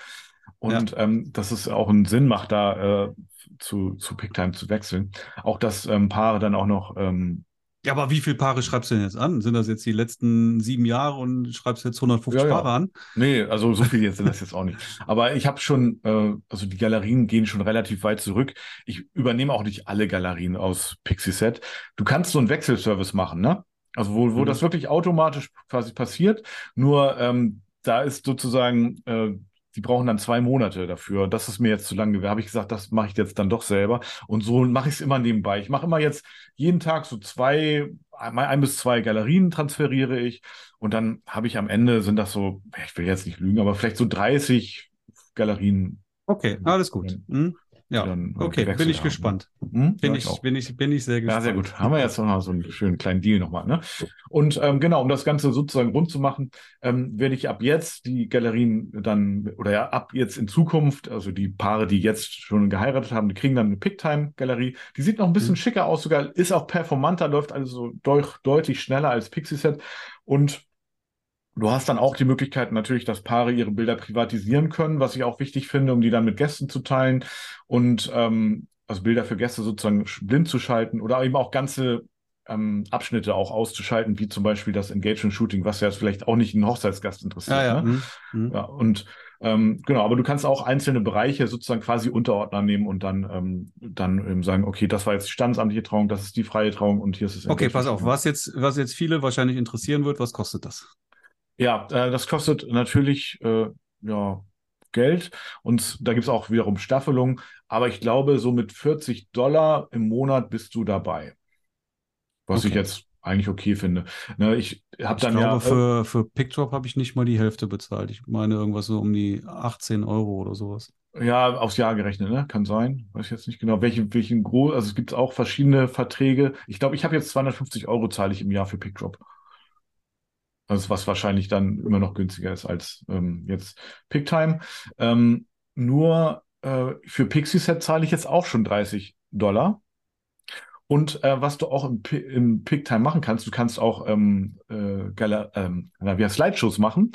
Und ähm, dass es auch einen Sinn macht, da äh, zu, zu Picktime zu wechseln. Auch dass ähm, Paare dann auch noch ähm, Ja, aber wie viele Paare schreibst du denn jetzt an? Sind das jetzt die letzten sieben Jahre und schreibst jetzt 150 Ja, ja. Paare an? Nee, also so viel jetzt sind das jetzt auch nicht. Aber ich habe schon, äh, also die Galerien gehen schon relativ weit zurück. Ich übernehme auch nicht alle Galerien aus Pixieset. Du kannst so einen Wechselservice machen, ne? Also wo, wo Mhm. das wirklich automatisch quasi passiert. Nur ähm, da ist sozusagen, äh, die brauchen dann zwei Monate dafür. Das ist mir jetzt zu lange. Da habe ich gesagt, das mache ich jetzt dann doch selber. Und so mache ich es immer nebenbei. Ich mache immer jetzt jeden Tag so zwei, mal ein bis zwei Galerien transferiere ich. Und dann habe ich am Ende sind das so, ich will jetzt nicht lügen, aber vielleicht so 30 Galerien. Okay, alles gut. Hm? Ja, dann, äh, okay, bin ich haben. gespannt. Hm? Bin Ja, ich, auch. bin ich, bin ich sehr Ja, gespannt. sehr gut. Haben wir jetzt noch mal so einen schönen kleinen Deal nochmal. Ne? Und ähm, genau, um das Ganze sozusagen rund zu machen, ähm, werde ich ab jetzt die Galerien dann, oder ja, ab jetzt in Zukunft, also die Paare, die jetzt schon geheiratet haben, die kriegen dann eine Picktime-Galerie. Die sieht noch ein bisschen Mhm. schicker aus, sogar ist auch performanter, läuft also deut deutlich schneller als Pixie-Set. Und Du hast dann auch die Möglichkeit natürlich, dass Paare ihre Bilder privatisieren können, was ich auch wichtig finde, um die dann mit Gästen zu teilen und ähm, also Bilder für Gäste sozusagen blind zu schalten oder eben auch ganze ähm, Abschnitte auch auszuschalten, wie zum Beispiel das Engagement-Shooting, was ja jetzt vielleicht auch nicht einen Hochzeitsgast interessiert. Ja, ja. Ne? Hm, hm. Ja, und ähm, genau, aber du kannst auch einzelne Bereiche sozusagen quasi Unterordner nehmen und dann, ähm, dann ähm, sagen, okay, das war jetzt die standesamtliche Trauung, das ist die freie Trauung und hier ist das Okay, pass auf, was jetzt, was jetzt viele wahrscheinlich interessieren wird, was kostet das? Ja, äh, das kostet natürlich äh, ja, Geld und da gibt's auch wiederum Staffelung, aber ich glaube, so mit 40 Dollar im Monat bist du dabei. Was ich Okay. jetzt eigentlich okay finde. Ne, ich habe Ich dann glaube, ja, äh, für, für PickDrop habe ich nicht mal die Hälfte bezahlt. Ich meine irgendwas so um die 18 Euro oder sowas. ja, aufs Jahr gerechnet, ne? Kann sein. Weiß ich jetzt nicht genau. Welche, welchen groß, also es gibt auch verschiedene Verträge. Ich glaube, ich habe jetzt 250 Euro zahle ich im Jahr für PickDrop. Also was wahrscheinlich dann immer noch günstiger ist als ähm, jetzt PickTime. Ähm, nur äh, für Pixieset zahle ich jetzt auch schon 30 Dollar. Und äh, was du auch im, im PickTime machen kannst, du kannst auch ähm, äh, Gala ähm, heißt, Slideshows machen.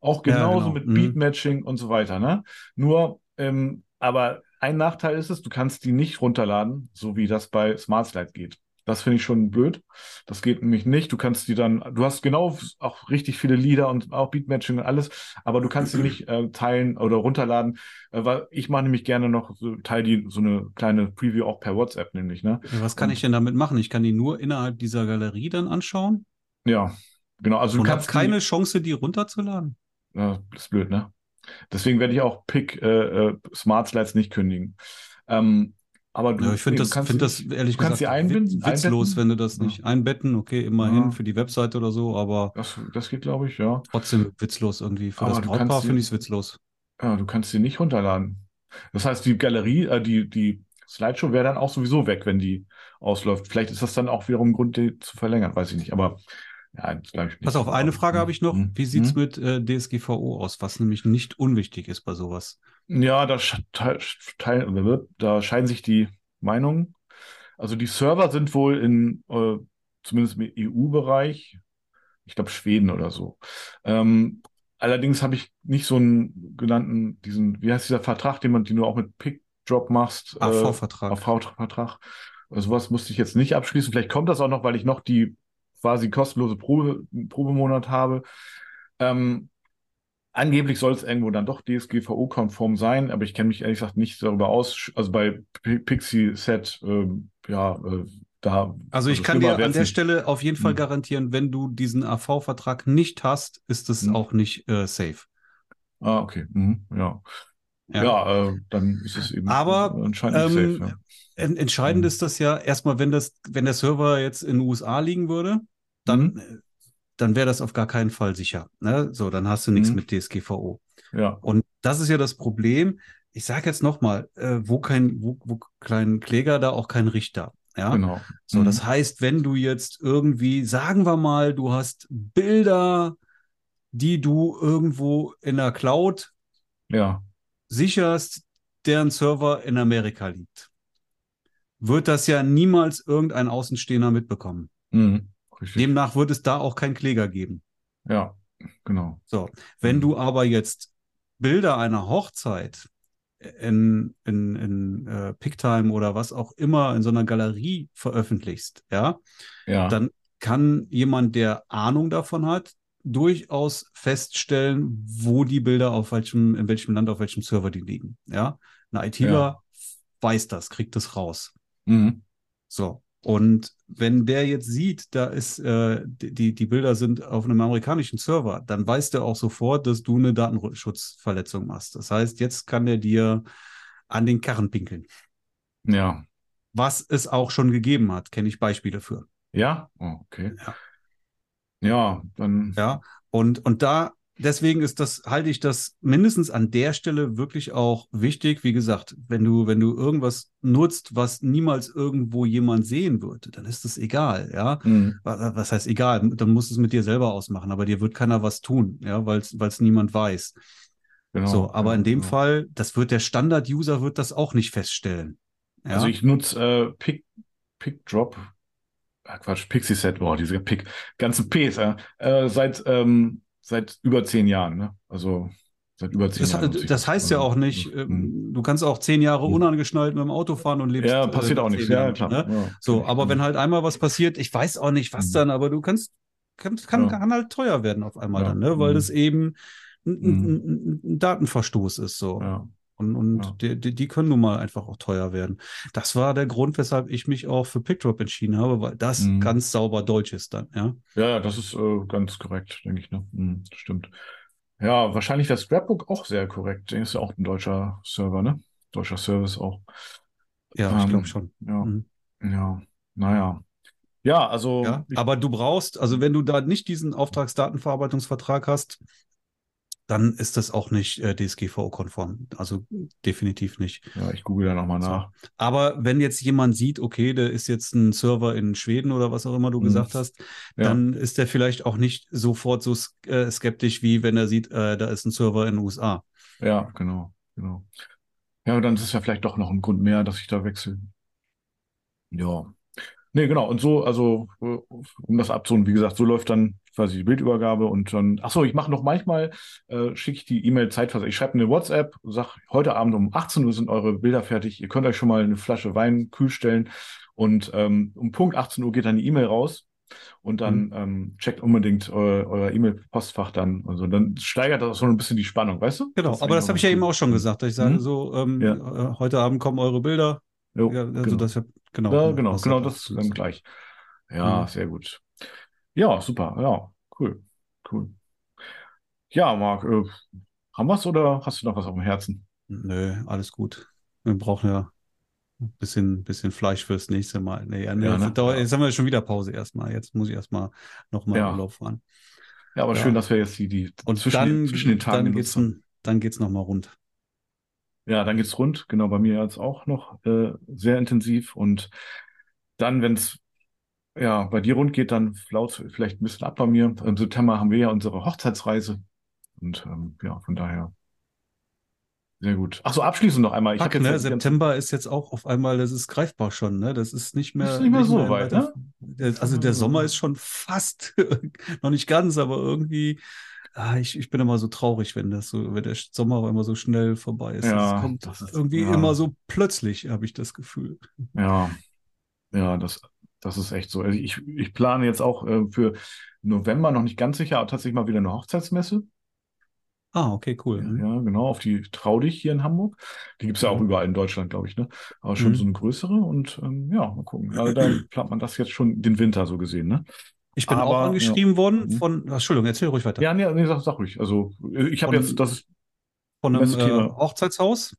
Auch Ja, genauso genau. mit Mhm. Beatmatching und so weiter. Ne? Nur, ähm, aber ein Nachteil ist es, du kannst die nicht runterladen, so wie das bei Smart Slide geht. Das finde ich schon blöd. Das geht nämlich nicht. Du kannst die dann, du hast genau auch richtig viele Lieder und auch Beatmatching und alles, aber du kannst sie nicht äh, teilen oder runterladen, äh, weil ich mache nämlich gerne noch so, teile die so eine kleine Preview auch per WhatsApp nämlich, ne? Was kann Und- ich denn damit machen? Ich kann die nur innerhalb dieser Galerie dann anschauen Ja, genau. Also du und habe kannst keine Chance, die runterzuladen. Die, ja, das ist blöd, ne? Deswegen werde ich auch Pick äh, äh, Smart Slides nicht kündigen. Ähm, aber du, Ja, ich finde das, kannst find sie das ehrlich gesagt sie einbinden, wit- witzlos, wenn du das Ja. nicht einbetten. Okay, immerhin Ja. für die Webseite oder so, aber Das, das geht, glaube ich, ja. trotzdem witzlos irgendwie. Für Aber das Brautpaar finde ich es witzlos. Ja, du kannst sie nicht runterladen. Das heißt, die Galerie, äh, die, die Slideshow wäre dann auch sowieso weg, wenn die ausläuft. Vielleicht ist das dann auch wiederum ein Grund, die zu verlängern, weiß ich nicht. Aber ja. Pass auf, eine Frage habe ich noch. Hm. Wie sieht's Hm. mit äh, DSGVO aus, was nämlich nicht unwichtig ist bei sowas? Ja, da, da scheiden sich die Meinungen. Also die Server sind wohl in, äh, zumindest im EU-Bereich, ich glaube Schweden oder so. Ähm, allerdings habe ich nicht so einen genannten, diesen, wie heißt dieser Vertrag, den man, den du auch mit Pickdrop machst? äh, AV-Vertrag. AV-Vertrag. Also sowas musste ich jetzt nicht abschließen. Vielleicht kommt das auch noch, weil ich noch die quasi kostenlose Probe, Probemonat habe. Ähm, Angeblich soll es irgendwo dann doch DSGVO-konform sein, aber ich kenne mich ehrlich gesagt nicht darüber aus. Also bei P- Pixie Set, ähm, ja, äh, da. Also ich kann schlimmer dir an der nicht. Stelle auf jeden Fall Hm. garantieren, wenn du diesen AV-Vertrag nicht hast, ist es Hm. auch nicht äh, safe. Ah, okay. Mhm, ja. Ja. Ja, äh, dann ist es eben Aber, anscheinend nicht ähm, safe. En entscheidend Mhm. ist das ja erstmal, wenn das, wenn der Server jetzt in den USA liegen würde, dann, Mhm. äh, dann wäre das auf gar keinen Fall sicher. Ne? So, dann hast du nichts Mhm. mit DSGVO. Ja. ja. Und das ist ja das Problem. Ich sage jetzt nochmal, äh, wo kein, wo, wo kein Kläger, da auch kein Richter. Ja, Genau. so, Mhm. das heißt, wenn du jetzt irgendwie, sagen wir mal, du hast Bilder, die du irgendwo in der Cloud Ja. sicherst, deren Server in Amerika liegt, wird das ja niemals irgendein Außenstehender mitbekommen. Mhm. Richtig. Demnach wird es da auch keinen Kläger geben. Ja, genau. So, wenn Mhm. du aber jetzt Bilder einer Hochzeit in, in, in äh, Picktime oder was auch immer in so einer Galerie veröffentlichst, ja, Ja. dann kann jemand, der Ahnung davon hat, durchaus feststellen, wo die Bilder auf welchem, in welchem Land, auf welchem Server die liegen. Ja, ein ITler Ja. weiß das, kriegt das raus. Mhm. So. Und wenn der jetzt sieht, da ist, äh, die, die Bilder sind auf einem amerikanischen Server, dann weiß der auch sofort, dass du eine Datenschutzverletzung machst. Das heißt, jetzt kann der dir an den Karren pinkeln. Ja. Was es auch schon gegeben hat, kenne ich Beispiele für. Ja? Oh, okay. Ja. Ja, dann. Ja, und, und da, deswegen ist das, halte ich das mindestens an der Stelle wirklich auch wichtig. Wie gesagt, wenn du, wenn du irgendwas nutzt, was niemals irgendwo jemand sehen würde, dann ist es egal, ja. Mhm. Wa- Was heißt egal? Dann musst du es mit dir selber ausmachen, aber dir wird keiner was tun, ja, weil es niemand weiß. Genau. So, aber ja, in dem ja. Fall, das wird der Standard-User wird das auch nicht feststellen. Ja? Also ich nutze äh, Pick, Pickdrop, ah, Quatsch, Pixie Set, boah, diese Pick, ganzen Ps, äh, seit, ähm, seit über zehn Jahren, ne? Also seit über zehn das, Jahren. das heißt ja Also, auch nicht, mhm. ähm, du kannst auch zehn Jahre Mhm. unangeschnallt mit dem Auto fahren und lebst. Ja, passiert äh, auch nichts, ja, klar. Ne? Ja, So, aber Mhm. wenn halt einmal was passiert, ich weiß auch nicht, was Mhm. dann, aber du kannst, kann, kann, Ja. kann halt teuer werden auf einmal Ja. dann, ne? weil Mhm. das eben ein, Mhm. ein, ein, ein Datenverstoß ist so. Ja, Und, und Ja. die, die, können nun mal einfach auch teuer werden. Das war der Grund, weshalb ich mich auch für PickDrop entschieden habe, weil das Mhm. ganz sauber deutsch ist dann, ja. ja, das ist äh, ganz korrekt, denke ich, ne? Mhm, stimmt. Ja, wahrscheinlich das Scrapbook auch sehr korrekt. Ist ja auch ein deutscher Server, ne? Deutscher Service auch. Ja, ich Ähm, glaube schon. Ja, Mhm. ja, naja. Ja, also. Ja, ich, aber du brauchst, also wenn du da nicht diesen Auftragsdatenverarbeitungsvertrag hast, dann ist das auch nicht äh, DSGVO-konform. Also definitiv nicht. ja, ich google da nochmal So. nach. Aber wenn jetzt jemand sieht, okay, da ist jetzt ein Server in Schweden oder was auch immer du Mhm. gesagt hast, Ja. dann ist der vielleicht auch nicht sofort so äh, skeptisch, wie wenn er sieht, äh, da ist ein Server in den USA. Ja, genau, genau. Ja, dann ist es ja vielleicht doch noch ein Grund mehr, dass ich da wechsle. Ja. Nee, genau. Und so, also, um das abzuholen, wie gesagt, so läuft dann quasi die Bildübergabe und dann, ach so, ich mache noch manchmal, äh, schicke ich die E-Mail zeitversetzt. Ich schreibe eine WhatsApp, sag, heute Abend um 18 Uhr sind eure Bilder fertig. Ihr könnt euch schon mal eine Flasche Wein kühl stellen und ähm, um Punkt 18 Uhr geht dann die E-Mail raus. Und dann Mhm. ähm, checkt unbedingt eu euer E-Mail-Postfach dann. Also dann steigert das auch so ein bisschen die Spannung, weißt du? Genau, ist aber das habe ich ja eben auch schon gesagt. dass Ich sage Mhm. so, ähm, Ja. äh, heute Abend kommen eure Bilder. Jo, Ja, also genau. das genau. Ja, genau, genau, da das dazu dann ist. gleich. Ja, Mhm. sehr gut. Ja, super, ja, cool, cool. Ja, Marc, äh, haben wir's oder hast du noch was auf dem Herzen? Nö, alles gut. Wir brauchen ja ein bisschen, bisschen Fleisch fürs nächste Mal. Nee, ja, ne? dauert, jetzt haben wir schon wieder Pause erstmal. Jetzt muss ich erstmal nochmal Ja. Urlaub fahren. Ja, aber Ja. schön, dass wir jetzt die, die Und zwischen, dann, den, zwischen den Tagen dann geht's, haben. dann geht's nochmal rund. Ja, dann geht's rund, genau, bei mir jetzt auch noch äh, sehr intensiv und dann, wenn's ja bei dir rund geht, dann flaut vielleicht ein bisschen ab bei mir. Im September haben wir ja unsere Hochzeitsreise und ähm, ja, von daher sehr gut. Ach so, abschließend noch einmal. Jetzt ne? September ist jetzt auch auf einmal, das ist greifbar schon, ne? Das ist nicht mehr, Ist nicht mehr so in weit, weiter- Der, also der Sommer ist schon fast, noch nicht ganz, aber irgendwie, ah, ich, ich bin immer so traurig, wenn das so, wenn der Sommer auch immer so schnell vorbei ist. Ja, das kommt das ist- irgendwie ja. immer so plötzlich, habe ich das Gefühl. Ja, ja, das, das ist echt so. Also ich, ich plane jetzt auch äh, für November noch nicht ganz sicher, aber tatsächlich mal wieder eine Hochzeitsmesse. Ah, okay, cool. Ja, ja, genau, auf die Trau dich hier in Hamburg. Die gibt's ja auch Mhm. überall in Deutschland, glaube ich, ne? Aber schon Mhm. so eine größere und ähm, ja, mal gucken. Also da plant man das jetzt schon den Winter so gesehen, ne? Ich bin Aber, auch angeschrieben worden Mhm. von, Entschuldigung, erzähl ruhig weiter. Ja, nee, nee sag, sag ruhig. Also ich habe jetzt, das von einem äh. Hochzeitshaus,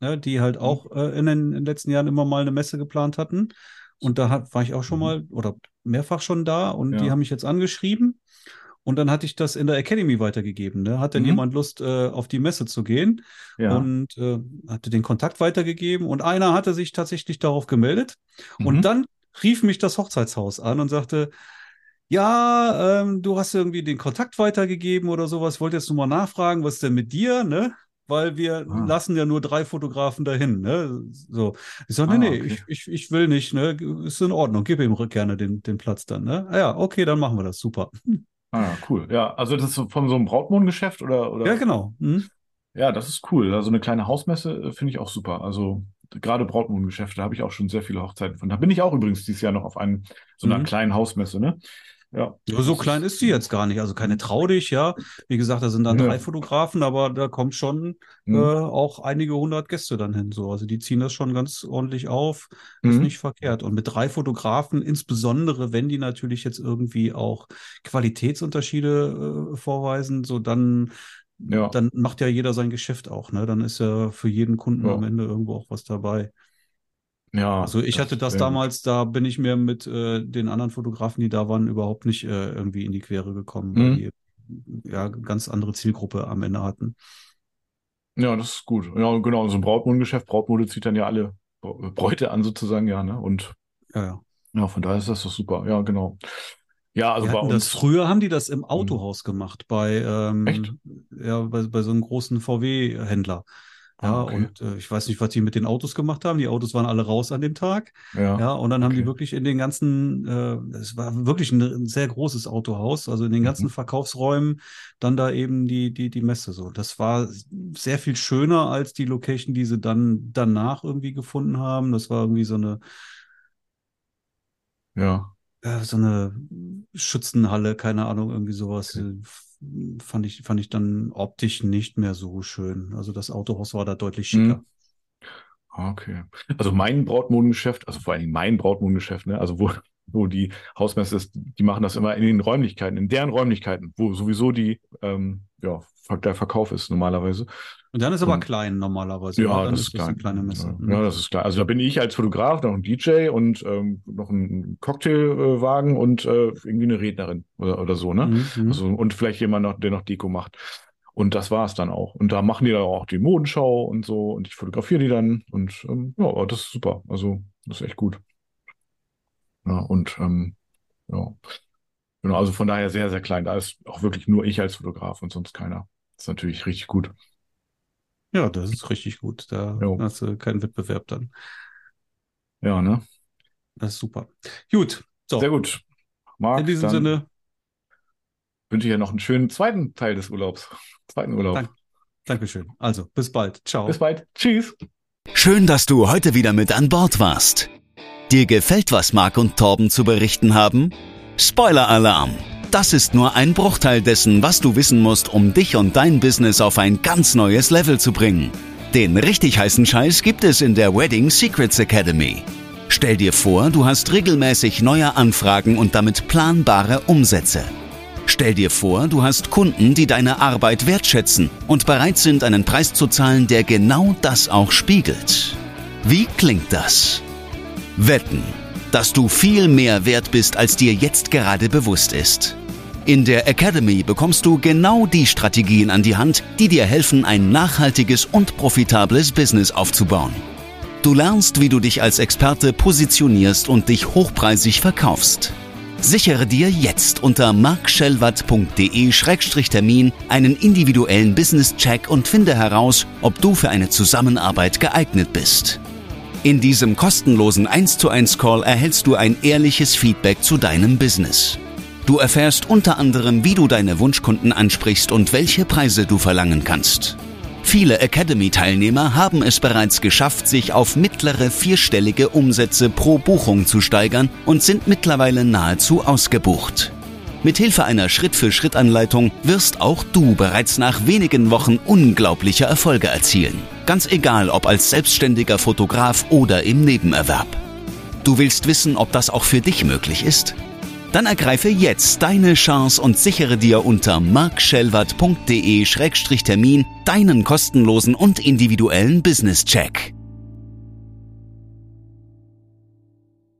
ne, die halt Mhm. auch äh, in, den, in den letzten Jahren immer mal eine Messe geplant hatten. Und da hat, war ich auch schon Mhm. mal oder mehrfach schon da und Ja. die haben mich jetzt angeschrieben. Und dann hatte ich das in der Academy weitergegeben. Ne? Hat denn Mhm. jemand Lust, äh, auf die Messe zu gehen? ja. Und äh, hatte den Kontakt weitergegeben. Und einer hatte sich tatsächlich darauf gemeldet. Mhm. Und dann rief mich das Hochzeitshaus an und sagte, ja, ähm, du hast irgendwie den Kontakt weitergegeben oder sowas. Wollte jetzt nur mal nachfragen, was ist denn mit dir, ne? Weil wir Ah. lassen ja nur drei Fotografen dahin, ne? So. Ich sage, Ah, nee, nee, okay. ich, ich, ich will nicht, ne? Ist in Ordnung, gib ihm gerne den, den Platz dann, ne? Ah Ja, okay, dann machen wir das, super. Ah, cool. Ja, also das ist von so einem Brautmodengeschäft oder, oder? Ja, genau. Hm? Ja, das ist cool. Also eine kleine Hausmesse äh, finde ich auch super. Also gerade Brautmodengeschäfte habe ich auch schon sehr viele Hochzeiten von. Da bin ich auch übrigens dieses Jahr noch auf einem, so einer Mhm. kleinen Hausmesse, ne? Ja. Ja, so klein ist die jetzt gar nicht. Also keine Trau dich, ja. Wie gesagt, da sind dann Nö. drei Fotografen, aber da kommt schon Mhm. äh, auch einige hundert Gäste dann hin. So. Also die ziehen das schon ganz ordentlich auf. Ist Mhm. nicht verkehrt. Und mit drei Fotografen, insbesondere wenn die natürlich jetzt irgendwie auch Qualitätsunterschiede äh, vorweisen, so dann, Ja. dann macht ja jeder sein Geschäft auch. Ne? Dann ist ja für jeden Kunden Ja. am Ende irgendwo auch was dabei. Ja. Also ich hatte das damals, da bin ich mir mit äh, den anderen Fotografen, die da waren, überhaupt nicht äh, irgendwie in die Quere gekommen, weil Mhm. die ja ganz andere Zielgruppe am Ende hatten. Ja, das ist gut. Ja, genau. So ein Brautmodengeschäft, Brautmode zieht dann ja alle Bra- Bräute an sozusagen, ja, ne? Und Ja, ja. ja, von daher ist das doch super. Ja, genau. Ja, also bei hatten das uns. früher haben die das im Autohaus gemacht, bei, ähm, Echt? ja, bei, bei so einem großen VW-Händler. Ja, Ah, okay. und äh, ich weiß nicht, was die mit den Autos gemacht haben. Die Autos waren alle raus an dem Tag. Ja. Ja, und dann haben die okay. wirklich in den ganzen, äh, es war wirklich ein, ein sehr großes Autohaus, also in den ganzen Mhm. Verkaufsräumen dann da eben die, die, die Messe so. Das war sehr viel schöner als die Location, die sie dann danach irgendwie gefunden haben. Das war irgendwie so eine, Ja. ja, so eine Schützenhalle, keine Ahnung, irgendwie sowas. Okay. Fand ich, fand ich dann optisch nicht mehr so schön. Also das Autohaus war da deutlich schicker. Ah, Okay. Also mein Brautmodengeschäft, also vor allem mein Brautmodengeschäft, ne, also wo, wo die Hausmesse ist, die machen das immer in den Räumlichkeiten, in deren Räumlichkeiten, wo sowieso die, ähm, ja, der Verkauf ist normalerweise. Und dann ist aber und, klein normalerweise. Ja, das ist, klein. eine kleine Messe. Ja, mhm. ja, das ist klein. Also da bin ich als Fotograf, noch ein DJ und ähm, noch ein Cocktailwagen und äh, irgendwie eine Rednerin oder, oder so, ne? Mhm. mhm. Also, und vielleicht jemand, noch, der noch Deko macht. Und das war es dann auch. Und da machen die dann auch die Modenschau und so und ich fotografiere die dann und ähm, ja, das ist super. Also das ist echt gut. Ja, und ähm, ja. Genau, also von daher sehr, sehr klein. Da ist auch wirklich nur ich als Fotograf und sonst keiner. Das ist natürlich richtig gut. Ja, das ist richtig gut. Da jo. hast du keinen Wettbewerb dann. Ja, ne? Das ist super. Gut. So. Sehr gut. Marc, In diesem Sinne wünsche ich ja noch einen schönen zweiten Teil des Urlaubs. Zweiten Urlaub. Dank, Dankeschön. Also, bis bald. Ciao. Bis bald. Tschüss. Schön, dass du heute wieder mit an Bord warst. Dir gefällt, was Marc und Torben zu berichten haben? Spoiler-Alarm! Das ist nur ein Bruchteil dessen, was du wissen musst, um dich und dein Business auf ein ganz neues Level zu bringen. Den richtig heißen Scheiß gibt es in der Wedding Secrets Academy. Stell dir vor, du hast regelmäßig neue Anfragen und damit planbare Umsätze. Stell dir vor, du hast Kunden, die deine Arbeit wertschätzen und bereit sind, einen Preis zu zahlen, der genau das auch spiegelt. Wie klingt das? Wetten, dass du viel mehr wert bist, als dir jetzt gerade bewusst ist. In der Academy bekommst du genau die Strategien an die Hand, die dir helfen, ein nachhaltiges und profitables Business aufzubauen. Du lernst, wie du dich als Experte positionierst und dich hochpreisig verkaufst. Sichere dir jetzt unter markschellwatt.de-termin einen individuellen Business-Check und finde heraus, ob du für eine Zusammenarbeit geeignet bist. In diesem kostenlosen 1 zu 1 Call erhältst du ein ehrliches Feedback zu deinem Business. Du erfährst unter anderem, wie du deine Wunschkunden ansprichst und welche Preise du verlangen kannst. Viele Academy-Teilnehmer haben es bereits geschafft, sich auf mittlere vierstellige Umsätze pro Buchung zu steigern und sind mittlerweile nahezu ausgebucht. Mithilfe einer Schritt-für-Schritt-Anleitung wirst auch du bereits nach wenigen Wochen unglaubliche Erfolge erzielen. Ganz egal, ob als selbstständiger Fotograf oder im Nebenerwerb. Du willst wissen, ob das auch für dich möglich ist? Dann ergreife jetzt deine Chance und sichere dir unter markschellwart.de-termin deinen kostenlosen und individuellen Business-Check.